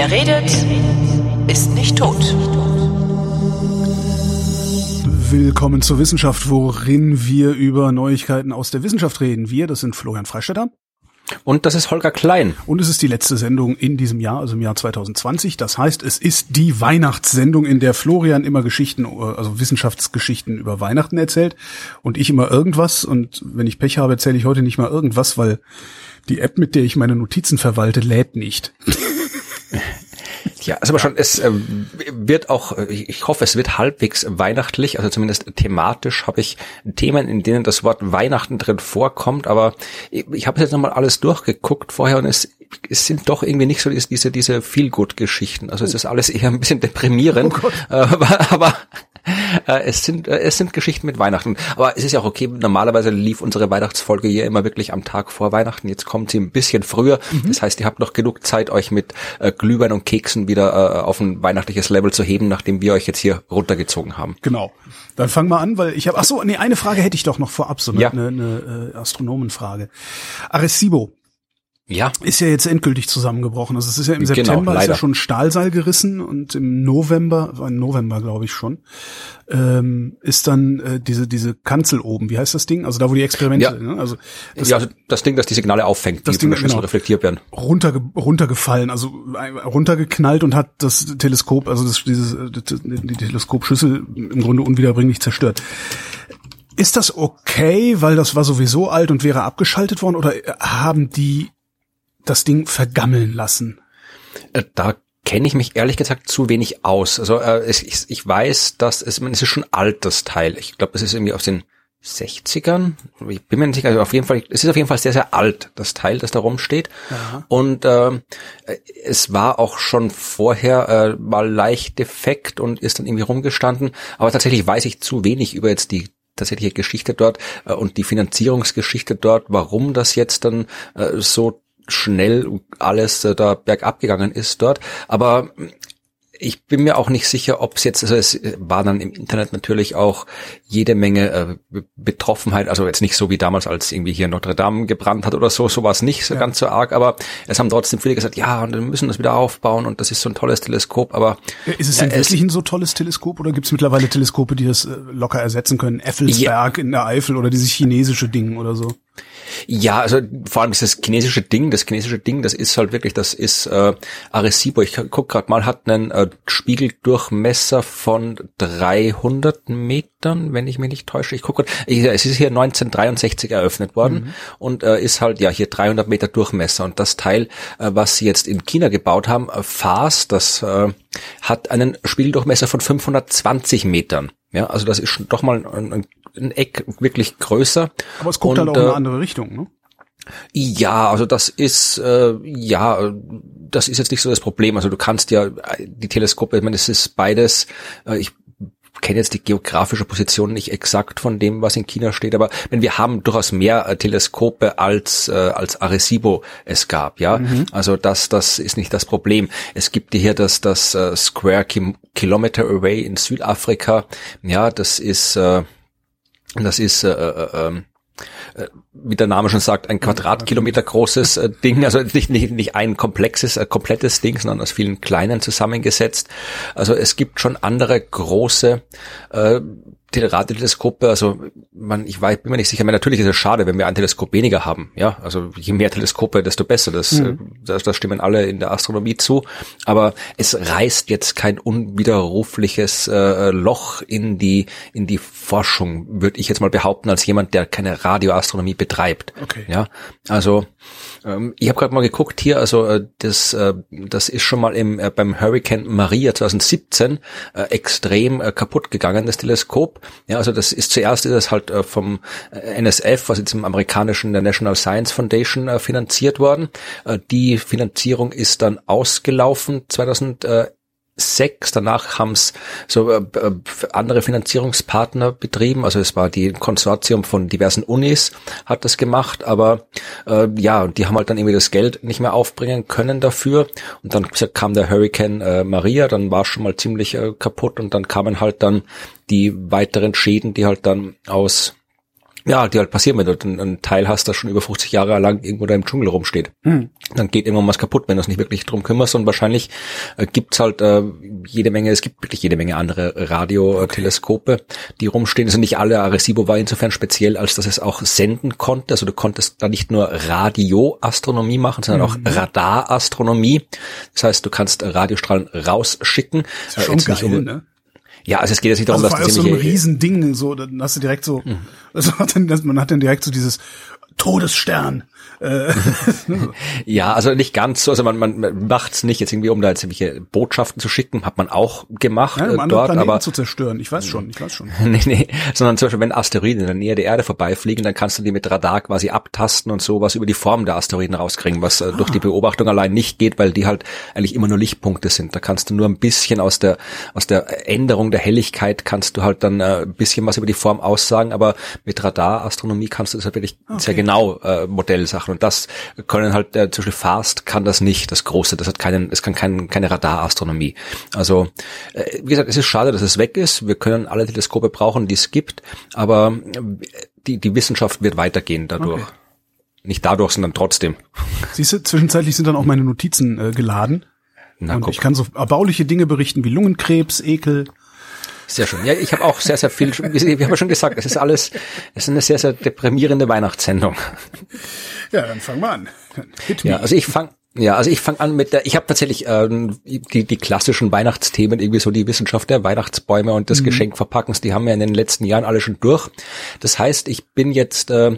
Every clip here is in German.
Wer redet, ist nicht tot. Willkommen zur Wissenschaft, worin wir über Neuigkeiten aus der Wissenschaft reden. Wir, das sind Florian Freistetter. Und das ist Holger Klein. Und es ist die letzte Sendung in diesem Jahr, also im Jahr 2020. Das heißt, es ist die Weihnachtssendung, in der Florian immer Geschichten, also Wissenschaftsgeschichten über Weihnachten erzählt und ich immer irgendwas. Und wenn ich Pech habe, erzähle ich heute nicht mal irgendwas, weil die App, mit der ich meine Notizen verwalte, lädt nicht. Ja, ist aber schon, es äh, wird auch, ich hoffe, es wird halbwegs weihnachtlich, also zumindest thematisch habe ich Themen, in denen das Wort Weihnachten drin vorkommt, aber ich, ich habe jetzt nochmal alles durchgeguckt vorher und es, es sind doch irgendwie nicht so diese, diese Feel-Good-Geschichten. Also es ist alles eher ein bisschen deprimierend, oh aber, aber äh, es sind äh, es sind Geschichten mit Weihnachten. Aber es ist ja auch okay. Normalerweise lief unsere Weihnachtsfolge hier immer wirklich am Tag vor Weihnachten. Jetzt kommt sie ein bisschen früher. Mhm. Das heißt, ihr habt noch genug Zeit, euch mit äh, Glühwein und Keksen wieder äh, auf ein weihnachtliches Level zu heben, nachdem wir euch jetzt hier runtergezogen haben. Genau. Dann fangen wir an, weil ich habe. Ach so, nee, eine Frage hätte ich doch noch vorab, so eine, ja. eine, eine äh, Astronomenfrage. Arecibo ja. Ist ja jetzt endgültig zusammengebrochen. Also es ist ja im genau, September leider. ist ja schon Stahlseil gerissen und im November, im November glaube ich schon, ähm, ist dann äh, diese diese Kanzel oben. Wie heißt das Ding? Also da wo die Experimente. Ja. Ne? Also das, ja, also das Ding, das die Signale auffängt, das die Ding, zum genau, reflektiert werden. Runterge runtergefallen, also runtergeknallt und hat das Teleskop, also das, dieses die Teleskopschüssel im Grunde unwiederbringlich zerstört. Ist das okay, weil das war sowieso alt und wäre abgeschaltet worden, oder haben die das Ding vergammeln lassen? Äh, da kenne ich mich ehrlich gesagt zu wenig aus. Also äh, ich, ich weiß, dass es, es ist schon alt, das Teil. Ich glaube, es ist irgendwie aus den 60ern. Ich bin mir nicht sicher, also auf jeden Fall, es ist auf jeden Fall sehr, sehr alt, das Teil, das da rumsteht. Aha. Und äh, es war auch schon vorher äh, mal leicht defekt und ist dann irgendwie rumgestanden. Aber tatsächlich weiß ich zu wenig über jetzt die tatsächliche Geschichte dort äh, und die Finanzierungsgeschichte dort, warum das jetzt dann äh, so schnell alles äh, da bergab gegangen ist dort. Aber ich bin mir auch nicht sicher, ob es jetzt, also es war dann im Internet natürlich auch jede Menge äh, Betroffenheit, also jetzt nicht so wie damals, als irgendwie hier Notre Dame gebrannt hat oder so, so war es nicht so ja. ganz so arg, aber es haben trotzdem viele gesagt, ja, und wir müssen das wieder aufbauen und das ist so ein tolles Teleskop, aber... Ist es denn äh, wirklich ein so tolles Teleskop oder gibt es mittlerweile Teleskope, die das äh, locker ersetzen können? Effelsberg ja. in der Eifel oder dieses chinesische Ding oder so? Ja, also vor allem dieses chinesische Ding, das chinesische Ding, das ist halt wirklich, das ist äh, Arecibo. Ich guck gerade mal, hat einen äh, Spiegeldurchmesser von 300 Metern, wenn ich mich nicht täusche. Ich gucke, es ist hier 1963 eröffnet worden mhm. und äh, ist halt ja hier 300 Meter Durchmesser. Und das Teil, äh, was sie jetzt in China gebaut haben, äh, FAS, das äh, hat einen Spiegeldurchmesser von 520 Metern. Ja, also das ist doch mal ein, ein Eck wirklich größer. Aber es guckt und, halt auch in eine äh, andere Richtung, ne? Ja, also das ist äh, ja, das ist jetzt nicht so das Problem. Also du kannst ja die Teleskope, ich meine, es ist beides. Äh, ich kenne jetzt die geografische Position nicht exakt von dem, was in China steht, aber wenn wir haben durchaus mehr äh, Teleskope als äh, als Arecibo es gab, ja. Mhm. Also das das ist nicht das Problem. Es gibt hier das das äh, Square Kilometer Array in Südafrika. Ja, das ist äh, das ist äh, äh, ähm, äh, wie der Name schon sagt, ein Quadratkilometer großes äh, Ding, also nicht, nicht, nicht ein komplexes, äh, komplettes Ding, sondern aus vielen kleinen zusammengesetzt. Also es gibt schon andere große äh, Radioteleskope, also man, ich weiß, bin mir nicht sicher, aber natürlich ist es schade, wenn wir ein Teleskop weniger haben. Ja, also je mehr Teleskope, desto besser. Das, mhm. Das, das stimmen alle in der Astronomie zu. Aber es reißt jetzt kein unwiderrufliches äh, Loch in die in die Forschung, würde ich jetzt mal behaupten, als jemand, der keine Radioastronomie betreibt. Okay. Ja, also ähm, ich habe gerade mal geguckt hier, also äh, das äh, das ist schon mal im äh, beim Hurricane Maria 2017 äh, extrem äh, kaputt gegangen, das Teleskop. Ja, also das ist zuerst ist es halt äh, vom NSF, also dem amerikanischen der National Science Foundation finanziert worden. Die Finanzierung ist dann ausgelaufen 2000 sechs. Danach haben es so äh, äh, andere Finanzierungspartner betrieben. Also es war die Konsortium von diversen Unis hat das gemacht, aber äh, ja, die haben halt dann irgendwie das Geld nicht mehr aufbringen können dafür. Und dann kam der Hurricane äh, Maria, dann war schon mal ziemlich äh, kaputt und dann kamen halt dann die weiteren Schäden, die halt dann aus Ja, die halt passieren, wenn du einen Teil hast, das schon über 50 Jahre lang irgendwo da im Dschungel rumsteht. Mhm. Dann geht irgendwann was kaputt, wenn du es nicht wirklich drum kümmerst. Und wahrscheinlich äh, gibt's halt äh, jede Menge, es gibt wirklich jede Menge andere Radioteleskope, die rumstehen. Also nicht alle, Arecibo war insofern speziell, als dass es auch senden konnte. Also du konntest da nicht nur Radioastronomie machen, sondern mhm. auch Radarastronomie. Das heißt, du kannst Radiostrahlen rausschicken. Das ist schon geil, um, ne? Ja, also es geht jetzt nicht darum, also dass das so ein Riesending, so, dann hast du direkt so, mhm. also man hat dann direkt so dieses Todesstern äh, ja, also nicht ganz so. Also man, man macht's nicht jetzt irgendwie, um da jetzt irgendwelche Botschaften zu schicken, hat man auch gemacht ja, um äh, dort, Planeten aber zu zerstören. Ich weiß schon, ich weiß schon. nee, nee, sondern zum Beispiel wenn Asteroiden in der Nähe der Erde vorbeifliegen, dann kannst du die mit Radar quasi abtasten und sowas über die Form der Asteroiden rauskriegen, was äh, durch die ah. Beobachtung allein nicht geht, weil die halt eigentlich immer nur Lichtpunkte sind. Da kannst du nur ein bisschen aus der aus der Änderung der Helligkeit kannst du halt dann äh, ein bisschen was über die Form aussagen, aber mit Radarastronomie kannst du das halt wirklich okay. sehr genau äh, Modellsachen. Und das können halt, äh, zum Beispiel Fast kann das nicht, das Große, das hat keinen, es kann kein, keine Radarastronomie. Also, äh, wie gesagt, es ist schade, dass es weg ist. Wir können alle Teleskope brauchen, die es gibt, aber äh, die, die Wissenschaft wird weitergehen dadurch. Okay. Nicht dadurch, sondern trotzdem. Siehst du, zwischenzeitlich sind dann auch meine Notizen äh, geladen. Na, und guck. ich kann so erbauliche Dinge berichten wie Lungenkrebs, Ekel. Sehr schön. Ja, ich habe auch sehr, sehr viel, wir haben ja schon gesagt, es ist alles, es ist eine sehr, sehr deprimierende Weihnachtssendung. Ja, dann fang mal an. Ja, also ich fange ja, also ich fange an mit der, ich habe tatsächlich ähm, die, die klassischen Weihnachtsthemen, irgendwie so die Wissenschaft der Weihnachtsbäume und des mhm. Geschenkverpackens, die haben wir in den letzten Jahren alle schon durch. Das heißt, ich bin jetzt, äh,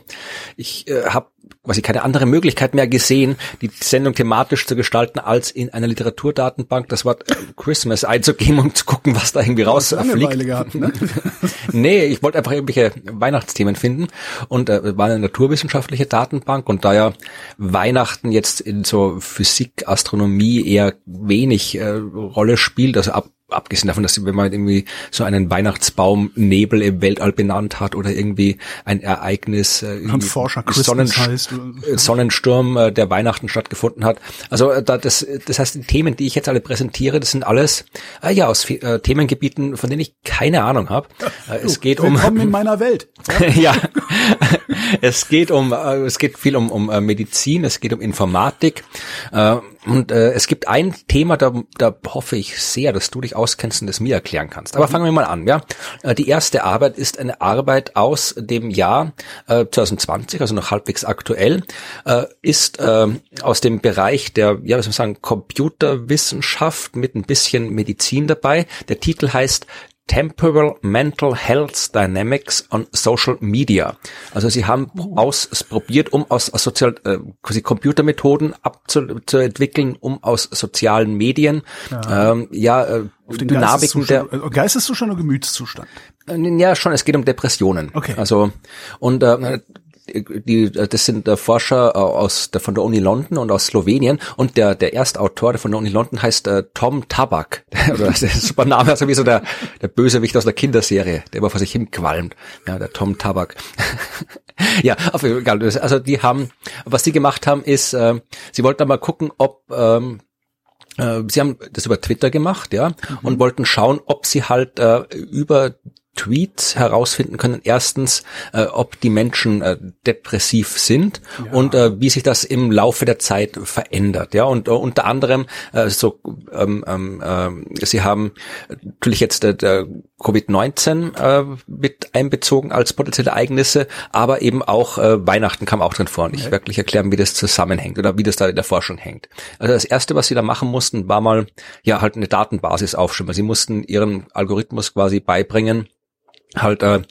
ich äh, habe quasi keine andere Möglichkeit mehr gesehen, die Sendung thematisch zu gestalten, als in einer Literaturdatenbank das Wort äh, Christmas einzugeben, um zu gucken, was da irgendwie rausfliegt. Gehabt, ne? nee, ich wollte einfach irgendwelche Weihnachtsthemen finden und äh, war eine naturwissenschaftliche Datenbank und da ja Weihnachten jetzt in so Physik, Astronomie eher wenig äh, Rolle spielt, also ab abgesehen davon, dass wenn man irgendwie so einen Weihnachtsbaum Nebel im Weltall benannt hat oder irgendwie ein Ereignis, äh, Forscher Sonnenst heißt. Äh, Sonnensturm, äh, der Weihnachten stattgefunden hat. Also äh, da, das, das heißt, die Themen, die ich jetzt alle präsentiere, das sind alles äh, ja aus äh, Themengebieten, von denen ich keine Ahnung habe. Äh, es geht um Willkommen in meiner Welt. ja, es geht um, äh, es geht viel um, um äh, Medizin, es geht um Informatik. Äh, und äh, es gibt ein Thema, da, da hoffe ich sehr, dass du dich auskennst und es mir erklären kannst. Aber mhm. fangen wir mal an. Ja, äh, die erste Arbeit ist eine Arbeit aus dem Jahr äh, 2020, also noch halbwegs aktuell, äh, ist äh, aus dem Bereich der, ja, was soll man sagen, Computerwissenschaft mit ein bisschen Medizin dabei. Der Titel heißt Temporal Mental Health Dynamics on Social Media. Also sie haben ausprobiert, um aus, aus sozial, äh, quasi Computermethoden abzuentwickeln, um aus sozialen Medien ja, ähm, ja äh, Dynamiken der äh, Geisteszustand oder Gemütszustand? Äh, ja, schon, es geht um Depressionen. Okay. Also und äh, die, das sind äh, Forscher äh, aus der, von der Uni London und aus Slowenien und der, der Erstautor von der Uni London heißt äh, Tom Tabak. das ist ein super Name, also wie so der, der Bösewicht aus der Kinderserie, der immer vor sich hinqualmt. Ja, der Tom Tabak. ja, auf jeden Fall. Also die haben, was sie gemacht haben, ist, äh, sie wollten mal gucken, ob ähm, äh, Sie haben das über Twitter gemacht, ja, mhm. und wollten schauen, ob sie halt äh, über Tweets herausfinden können, erstens, äh, ob die Menschen äh, depressiv sind ja. und äh, wie sich das im Laufe der Zeit verändert. Ja, und äh, unter anderem äh, so, ähm, ähm, äh, sie haben natürlich jetzt äh, Covid-19 äh, mit einbezogen als potenzielle Ereignisse, aber eben auch äh, Weihnachten kam auch drin vor. Und ich okay. wirklich erklären, wie das zusammenhängt oder wie das da in der Forschung hängt. Also das erste, was sie da machen mussten, war mal ja halt eine Datenbasis aufschreiben. Sie mussten ihren Algorithmus quasi beibringen, halt äh,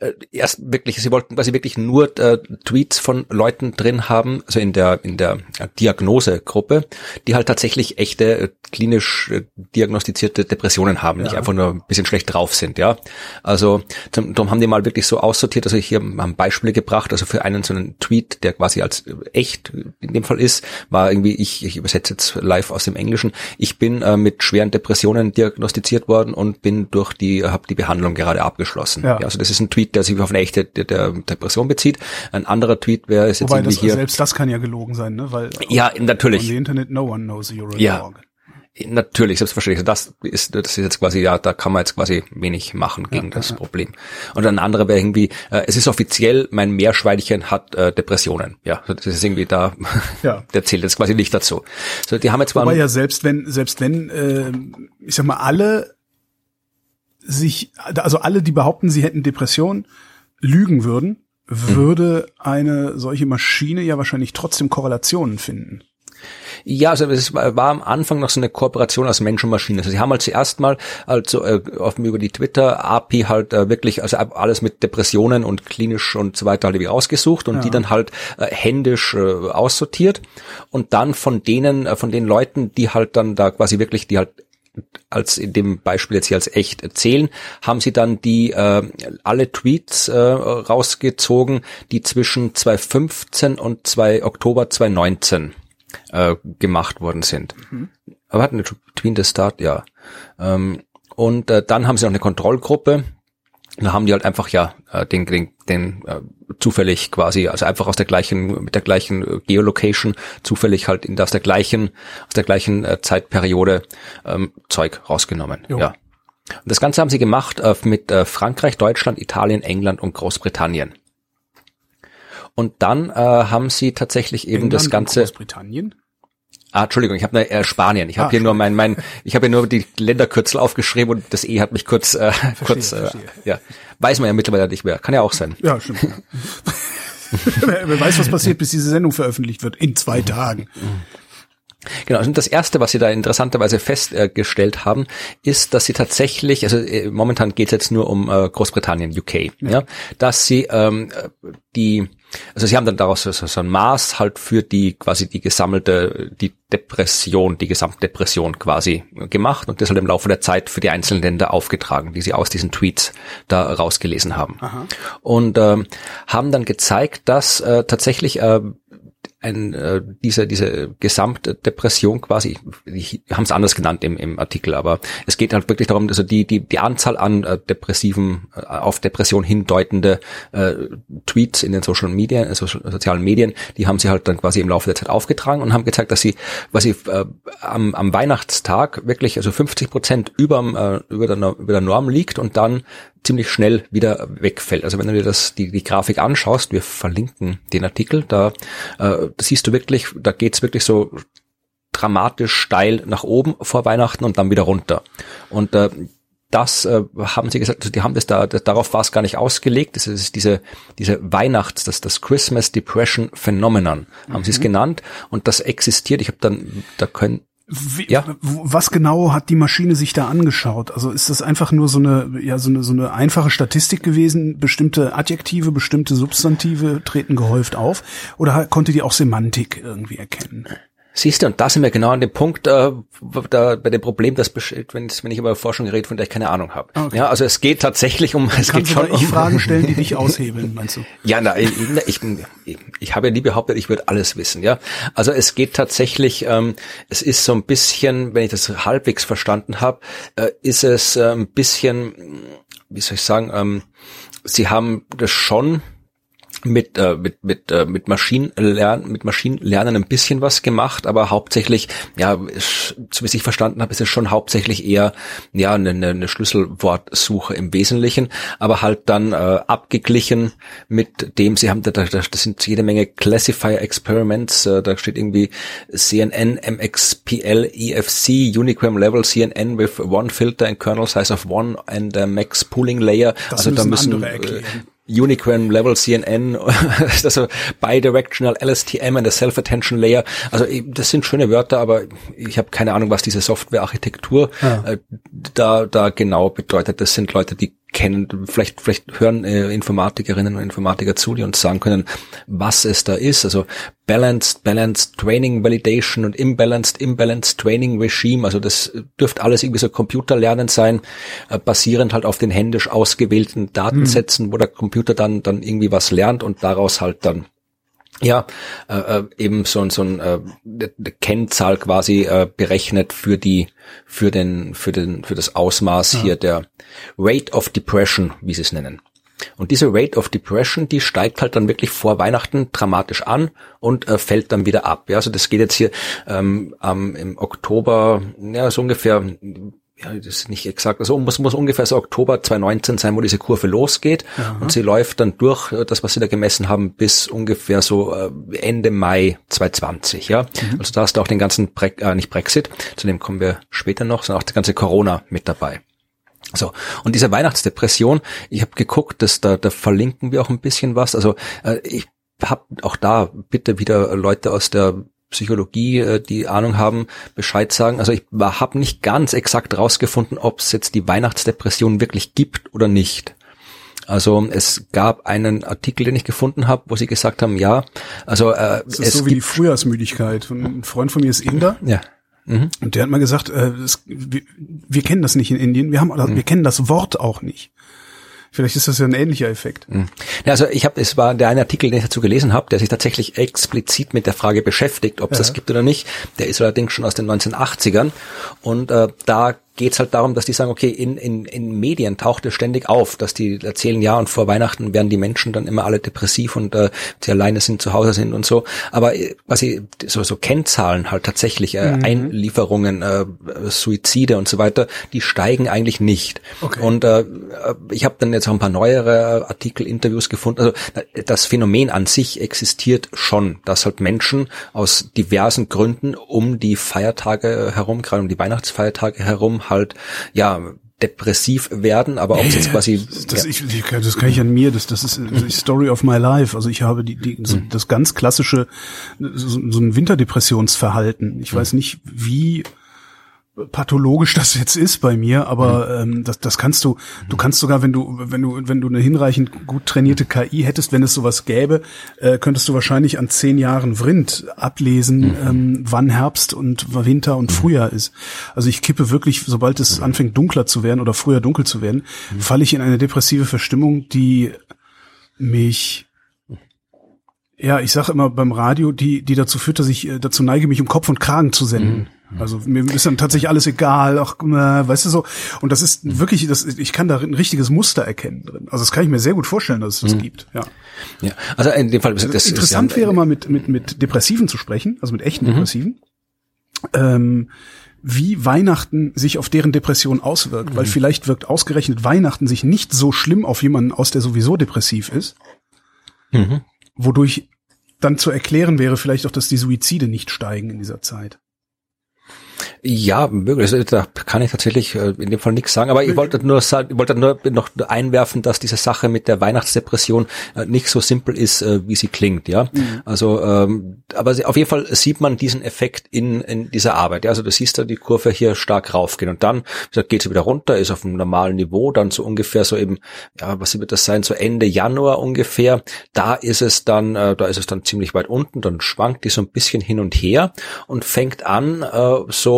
äh, erst wirklich, sie wollten quasi wirklich nur äh, Tweets von Leuten drin haben, also in der in der Diagnosegruppe, die halt tatsächlich echte äh, klinisch äh, diagnostizierte Depressionen haben, ja. nicht einfach nur ein bisschen schlecht drauf sind, ja. Also darum haben die mal wirklich so aussortiert, also hier haben Beispiele gebracht, also für einen so einen Tweet, der quasi als echt in dem Fall ist, war irgendwie ich ich übersetze jetzt live aus dem Englischen, ich bin äh, mit schweren Depressionen diagnostiziert worden und bin durch die habe die Behandlung gerade abgeschlossen abgeschlossen. Ja. ja. also das ist ein Tweet, der sich auf eine echte der, der Depression bezieht. Ein anderer Tweet wäre jetzt Wobei irgendwie das, hier. Selbst das kann ja gelogen sein, ne? Weil ja, natürlich. The Internet, no one knows you're a ja. dog. Natürlich, selbstverständlich. Das ist, das ist jetzt quasi, ja, da kann man jetzt quasi wenig machen gegen ja, das ja. Problem. Und ein anderer wäre irgendwie, äh, es ist offiziell, mein Meerschweinchen hat äh, Depressionen. Ja, das ist irgendwie da, ja. der zählt jetzt quasi nicht dazu. So, die haben jetzt mal. Aber ja, selbst wenn, selbst wenn, äh, ich sag mal, alle sich, also alle, die behaupten, sie hätten Depressionen, lügen würden, würde eine solche Maschine ja wahrscheinlich trotzdem Korrelationen finden. Ja, also es war am Anfang noch so eine Kooperation aus Mensch und Maschine. Also sie haben halt zuerst mal also äh, auf, über die Twitter API halt äh, wirklich also alles mit Depressionen und klinisch und so weiter halt irgendwie ausgesucht und ja. die dann halt äh, händisch äh, aussortiert und dann von denen äh, von den Leuten, die halt dann da quasi wirklich die halt als in dem Beispiel jetzt hier als echt erzählen, haben sie dann die äh, alle Tweets äh, rausgezogen, die zwischen 2015 und 2 Oktober 2019 äh, gemacht worden sind. Mhm. Aber hatten Tween the Start, ja. Ähm, und äh, dann haben sie noch eine Kontrollgruppe. Da haben die halt einfach ja äh, den, den, den äh, zufällig quasi, also einfach aus der gleichen, mit der gleichen äh, Geolocation, zufällig halt in aus der gleichen, aus der gleichen äh, Zeitperiode ähm, Zeug rausgenommen. Jo. Ja. Und das Ganze haben sie gemacht äh, mit äh, Frankreich, Deutschland, Italien, England und Großbritannien. Und dann äh, haben sie tatsächlich eben England das Ganze. Großbritannien? Ah, Entschuldigung, ich habe ne, äh, Spanien. Ich habe ah, hier nur mein mein ich habe hier nur die Länderkürzel aufgeschrieben und das E hat mich kurz äh, verstehe, kurz äh, ja, weiß man ja mittlerweile nicht mehr. Kann ja auch sein. Ja, stimmt. Wer weiß, was passiert, bis diese Sendung veröffentlicht wird in zwei Tagen. Genau, und das erste, was Sie da interessanterweise festgestellt haben, ist, dass Sie tatsächlich, also äh, momentan geht es jetzt nur um äh, Großbritannien, UK, ja. ja, dass Sie ähm, die also sie haben dann daraus so, so ein Maß halt für die quasi die gesammelte, die Depression, die Gesamtdepression quasi gemacht und das halt im Laufe der Zeit für die einzelnen Länder aufgetragen, die sie aus diesen Tweets da rausgelesen haben. Aha. Und ähm, haben dann gezeigt, dass äh, tatsächlich äh, ein, äh, diese, diese Gesamtdepression quasi, die haben es anders genannt im, im Artikel, aber es geht halt wirklich darum, also die, die, die Anzahl an äh, depressiven, äh, auf Depression hindeutende äh, Tweets in den Social Media, also sozialen Medien, die haben sie halt dann quasi im Laufe der Zeit aufgetragen und haben gezeigt, dass sie, was sie äh, am, am Weihnachtstag wirklich, also 50 Prozent über, äh, über, der, über der Norm liegt und dann ziemlich schnell wieder wegfällt. Also wenn du dir das die, die Grafik anschaust, wir verlinken den Artikel, da, äh, siehst du wirklich, da geht's wirklich so dramatisch steil nach oben vor Weihnachten und dann wieder runter. Und äh, das äh, haben sie gesagt, also die haben das da, das, darauf war es gar nicht ausgelegt. Das ist diese, diese Weihnachts, das, das Christmas Depression Phenomenon, haben mhm. sie es genannt. Und das existiert. Ich habe dann, da können, wie, ja. Was genau hat die Maschine sich da angeschaut? Also ist das einfach nur so eine, ja, so eine, so eine einfache Statistik gewesen? Bestimmte Adjektive, bestimmte Substantive treten gehäuft auf? Oder konnte die auch Semantik irgendwie erkennen? Siehst du, und da sind wir genau an dem Punkt, äh, da, bei dem Problem, dass wenn, wenn ich über Forschung rede, von der ich keine Ahnung habe. Okay. Ja, also es geht tatsächlich um, es geht schon um Fragen stellen, die dich aushebeln, meinst du? Ja, na, ich, ich, ich, ich habe ja nie behauptet, ich würde alles wissen. Ja, also es geht tatsächlich, ähm, es ist so ein bisschen, wenn ich das halbwegs verstanden habe, äh, ist es äh, ein bisschen, wie soll ich sagen, ähm, sie haben das schon mit äh, mit mit äh, mit Maschinenlernen mit Maschinenlernen ein bisschen was gemacht, aber hauptsächlich ja, so wie ich verstanden habe, ist es schon hauptsächlich eher ja eine, eine Schlüsselwortsuche im Wesentlichen, aber halt dann äh, abgeglichen mit dem sie haben da, da das sind jede Menge Classifier Experiments, äh, da steht irgendwie CNN MXPL EFC Unigram Level CNN with one filter and kernel size of one and a max pooling layer. Das also da müssen äh, Unicorn Level CNN, also Bidirectional LSTM and the Self-Attention Layer. Also das sind schöne Wörter, aber ich habe keine Ahnung, was diese Softwarearchitektur ja. äh, da, da genau bedeutet. Das sind Leute, die kennen, vielleicht, vielleicht hören äh, Informatikerinnen und Informatiker zu, die uns sagen können, was es da ist. Also Balanced, Balanced Training Validation und Imbalanced, Imbalanced Training Regime. Also das dürfte alles irgendwie so Computerlernen sein, äh, basierend halt auf den händisch ausgewählten Datensätzen, mhm. wo der Computer dann, dann irgendwie was lernt und daraus halt dann ja, äh, äh eben so, so ein äh, Kennzahl quasi äh, berechnet für die, für den, für den, für das Ausmaß ja. hier der Rate of Depression, wie sie es nennen. Und diese Rate of Depression, die steigt halt dann wirklich vor Weihnachten dramatisch an und äh, fällt dann wieder ab. Ja, also das geht jetzt hier ähm, ähm, im Oktober, ja, so ungefähr ja, das ist nicht exakt, also muss, muss ungefähr so Oktober 2019 sein, wo diese Kurve losgeht Aha. und sie läuft dann durch, äh, das was sie da gemessen haben, bis ungefähr so äh, Ende Mai 2020, ja. Mhm. Also da hast du auch den ganzen, Bre äh, nicht Brexit, zu dem kommen wir später noch, sondern auch die ganze Corona mit dabei. So, und diese Weihnachtsdepression, ich habe geguckt, dass da, da verlinken wir auch ein bisschen was. Also äh, ich habe auch da bitte wieder Leute aus der Psychologie, äh, die Ahnung haben, Bescheid sagen. Also ich habe nicht ganz exakt rausgefunden, ob es jetzt die Weihnachtsdepression wirklich gibt oder nicht. Also es gab einen Artikel, den ich gefunden habe, wo sie gesagt haben, ja, also äh, das ist es so wie die Frühjahrsmüdigkeit. Ein Freund von mir ist Inder. Ja. Mhm. Und der hat mal gesagt, äh, es, wir, wir, kennen das nicht in Indien, wir haben, mhm. wir kennen das Wort auch nicht. Vielleicht ist das ja ein ähnlicher Effekt. Mhm. Ja, also ich habe, es war der eine Artikel, den ich dazu gelesen habe, der sich tatsächlich explizit mit der Frage beschäftigt, ob es ja. das gibt oder nicht. Der ist allerdings schon aus den 1980ern und äh, da geht es halt darum, dass die sagen, okay, in, in, in Medien taucht es ständig auf, dass die erzählen, ja, und vor Weihnachten werden die Menschen dann immer alle depressiv und äh, sie alleine sind, zu Hause sind und so. Aber äh, was sie so, so Kennzahlen halt tatsächlich, äh, mhm. Einlieferungen, äh, Suizide und so weiter, die steigen eigentlich nicht. Okay. Und äh, ich habe dann jetzt auch ein paar neuere Artikel, Interviews gefunden. Also das Phänomen an sich existiert schon, dass halt Menschen aus diversen Gründen um die Feiertage herum, gerade um die Weihnachtsfeiertage herum, halt, ja, depressiv werden, aber es jetzt quasi das, ja. ich, das kann ich an mir, das das ist die Story of my life. Also ich habe die, die so, mhm. das ganz klassische so, so ein Winterdepressionsverhalten. Ich mhm. weiß nicht, wie pathologisch das jetzt ist bei mir, aber mhm. ähm, das, das kannst du, du kannst sogar, wenn du, wenn du, wenn du eine hinreichend gut trainierte KI hättest, wenn es sowas gäbe, äh, könntest du wahrscheinlich an zehn Jahren Vrind ablesen, mhm. ähm, wann Herbst und Winter und mhm. Frühjahr ist. Also ich kippe wirklich, sobald es mhm. anfängt dunkler zu werden oder früher dunkel zu werden, mhm. falle ich in eine depressive Verstimmung, die mich ja, ich sage immer beim Radio, die, die dazu führt, dass ich äh, dazu neige, mich um Kopf und Kragen zu senden. Mhm. Also mir ist dann tatsächlich alles egal, ach, äh, weißt du so. Und das ist mhm. wirklich, das, ich kann da ein richtiges Muster erkennen drin. Also das kann ich mir sehr gut vorstellen, dass es das mhm. gibt. Ja. ja. Also in dem Fall, das, das interessant wäre mal mit mit mit Depressiven zu sprechen, also mit echten mhm. Depressiven. Ähm, wie Weihnachten sich auf deren Depression auswirkt, weil mhm. vielleicht wirkt ausgerechnet Weihnachten sich nicht so schlimm auf jemanden aus, der sowieso depressiv ist, wodurch dann zu erklären wäre vielleicht auch, dass die Suizide nicht steigen in dieser Zeit. Ja, möglich. Also, da kann ich tatsächlich äh, in dem Fall nichts sagen. Aber ich wollte nur ich wollte nur noch einwerfen, dass diese Sache mit der Weihnachtsdepression äh, nicht so simpel ist, äh, wie sie klingt. Ja, mhm. also ähm, aber auf jeden Fall sieht man diesen Effekt in, in dieser Arbeit. Ja? Also du siehst da die Kurve hier stark raufgehen und dann gesagt, geht sie wieder runter, ist auf einem normalen Niveau, dann so ungefähr so eben, ja, was wird das sein, so Ende Januar ungefähr. Da ist es dann, äh, da ist es dann ziemlich weit unten, dann schwankt die so ein bisschen hin und her und fängt an äh, so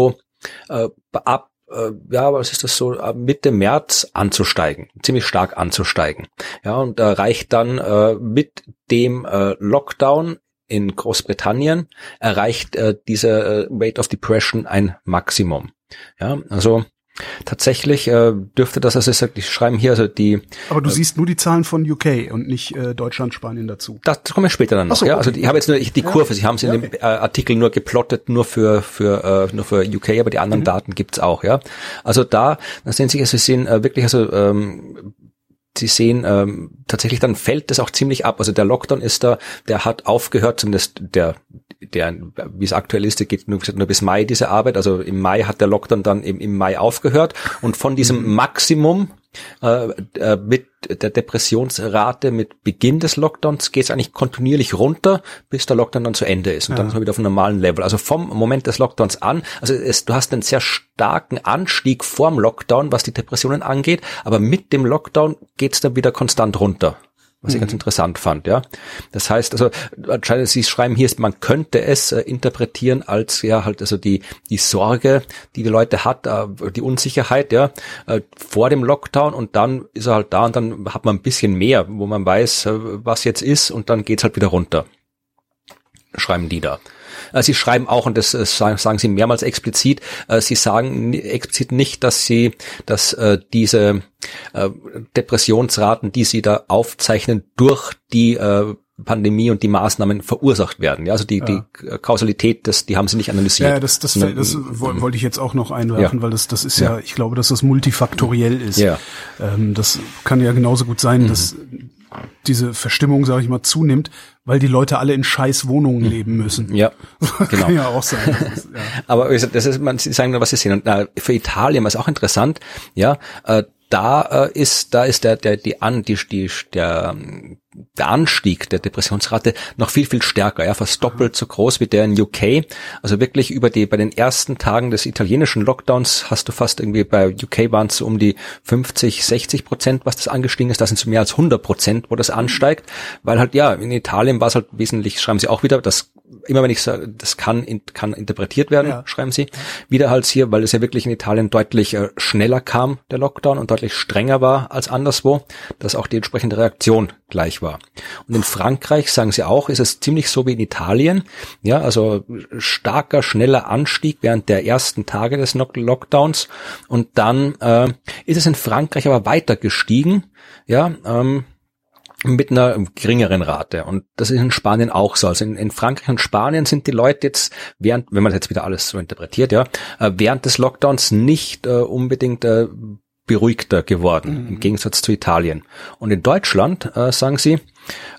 äh, ab äh, ja, was ist das so, Mitte März anzusteigen, ziemlich stark anzusteigen. Ja, und erreicht dann äh, mit dem äh, Lockdown in Großbritannien erreicht äh, diese äh, Rate of Depression ein Maximum. Ja, also Tatsächlich äh, dürfte das, also die schreiben hier, also die. Aber du äh, siehst nur die Zahlen von UK und nicht äh, Deutschland, Spanien dazu. Das kommen wir später dann noch. So, ja, also ich habe jetzt nur die Kurve. Sie haben es in ja, okay. dem äh, Artikel nur geplottet, nur für für äh, nur für UK, aber die anderen mhm. Daten gibt's auch. Ja, also da, da sehen Sie, also Sie sehen äh, wirklich also ähm, Sie sehen ähm, tatsächlich, dann fällt das auch ziemlich ab. Also der Lockdown ist da, der hat aufgehört, zumindest der, der, wie es aktuell ist, der geht nur, nur bis Mai diese Arbeit. Also im Mai hat der Lockdown dann im, im Mai aufgehört und von diesem mhm. Maximum äh, äh, mit der Depressionsrate mit Beginn des Lockdowns geht es eigentlich kontinuierlich runter, bis der Lockdown dann zu Ende ist. Und ja. dann ist man wieder auf einem normalen Level. Also vom Moment des Lockdowns an, also es, du hast einen sehr starken Anstieg vorm Lockdown, was die Depressionen angeht, aber mit dem Lockdown geht es dann wieder konstant runter was ich ganz mhm. interessant fand, ja. Das heißt, also anscheinend, Sie schreiben hier, man könnte es äh, interpretieren als ja halt also die die Sorge, die die Leute hat, äh, die Unsicherheit, ja, äh, vor dem Lockdown und dann ist er halt da und dann hat man ein bisschen mehr, wo man weiß, äh, was jetzt ist und dann geht's halt wieder runter. Schreiben die da. Äh, sie schreiben auch, und das äh, sagen, Sie mehrmals explizit, äh, Sie sagen explizit nicht, dass Sie, dass diese Depressionsraten, die Sie da aufzeichnen, durch die Pandemie und die Maßnahmen verursacht werden. Ja, also die, ja. die Kausalität, das, die haben sie nicht analysiert. Ja, das, das, das, das wollte ich jetzt auch noch einwerfen, ja. weil das, das ist ja, ja, ich glaube, dass das multifaktoriell ist. Ja. Ähm, das kann ja genauso gut sein, mhm. dass diese Verstimmung, sage ich mal, zunimmt, weil die Leute alle in scheiß Wohnungen mhm. leben müssen. Ja, genau. Kann ja auch sein. Ist, ja. Aber das ist, man, Sie sagen, was Sie sehen. Und äh, für Italien war es auch interessant, ja, äh, da äh, ist, da ist der, der, die an, die, die, der, der Anstieg der Depressionsrate noch viel, viel stärker, ja, fast doppelt so groß wie der in UK. Also wirklich über die, bei den ersten Tagen des italienischen Lockdowns hast du fast irgendwie bei UK waren es um die 50, 60 Prozent, was das angestiegen ist. Da sind es mehr als 100 Prozent, wo das ansteigt, weil halt, ja, in Italien war es halt wesentlich, schreiben sie auch wieder, das immer wenn ich sage, das kann, kann interpretiert werden, ja. schreiben sie, wieder halt hier, weil es ja wirklich in Italien deutlich äh, schneller kam, der Lockdown, und deutlich strenger war als anderswo, dass auch die entsprechende Reaktion gleich war. Und in Frankreich, sagen sie auch, ist es ziemlich so wie in Italien, ja, also starker, schneller Anstieg während der ersten Tage des Lockdowns und dann äh, ist es in Frankreich aber weiter gestiegen, ja, ähm, mit einer geringeren Rate. Und das ist in Spanien auch so. Also in, in, Frankreich und Spanien sind die Leute jetzt während, wenn man das jetzt wieder alles so interpretiert, ja, äh, während des Lockdowns nicht äh, unbedingt äh, beruhigter geworden, mhm. im Gegensatz zu Italien. Und in Deutschland, äh, sagen sie,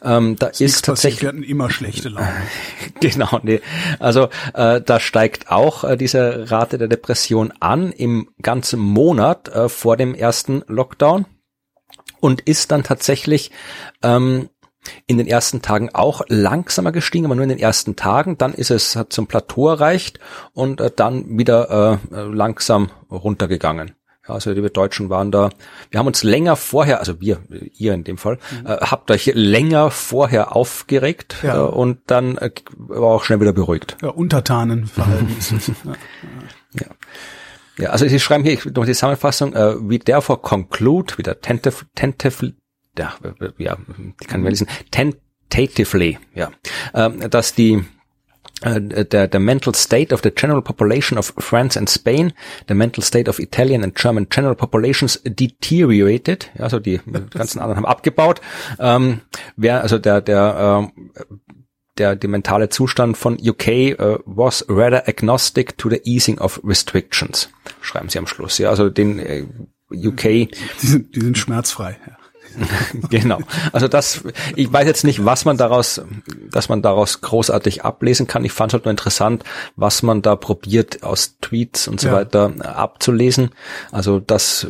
ähm, da das ist tatsächlich wir hatten immer schlechte Laune. genau, nee. Also äh, da steigt auch äh, diese Rate der Depression an im ganzen Monat äh, vor dem ersten Lockdown und ist dann tatsächlich ähm, in den ersten Tagen auch langsamer gestiegen, aber nur in den ersten Tagen. Dann ist es hat zum Plateau erreicht und äh, dann wieder äh, langsam runtergegangen. Ja, also die Deutschen waren da. Wir haben uns länger vorher, also wir, ihr in dem Fall, mhm. äh, habt euch länger vorher aufgeregt ja. äh, und dann äh, war auch schnell wieder beruhigt. Ja, Untertanenverhalten ist es. ja. ja. Ja, also Sie schreiben hier noch die Zusammenfassung, äh, we therefore conclude, wieder tentative, tentative, ja, ja, die kann man lesen, tentatively, ja, äh, dass die uh, the, the mental state of the general population of France and Spain, the mental state of Italian and German general populations deteriorated, also die ganzen anderen haben abgebaut. Ähm, wer, also der, der ähm, der, die mentale Zustand von UK äh, was rather agnostic to the easing of restrictions, schreiben sie am Schluss. Ja, also den äh, UK. Die sind, die sind schmerzfrei. Ja. genau. Also das, ich weiß jetzt nicht, was man daraus, dass man daraus großartig ablesen kann. Ich fand es halt nur interessant, was man da probiert aus Tweets und so ja. weiter abzulesen. Also dass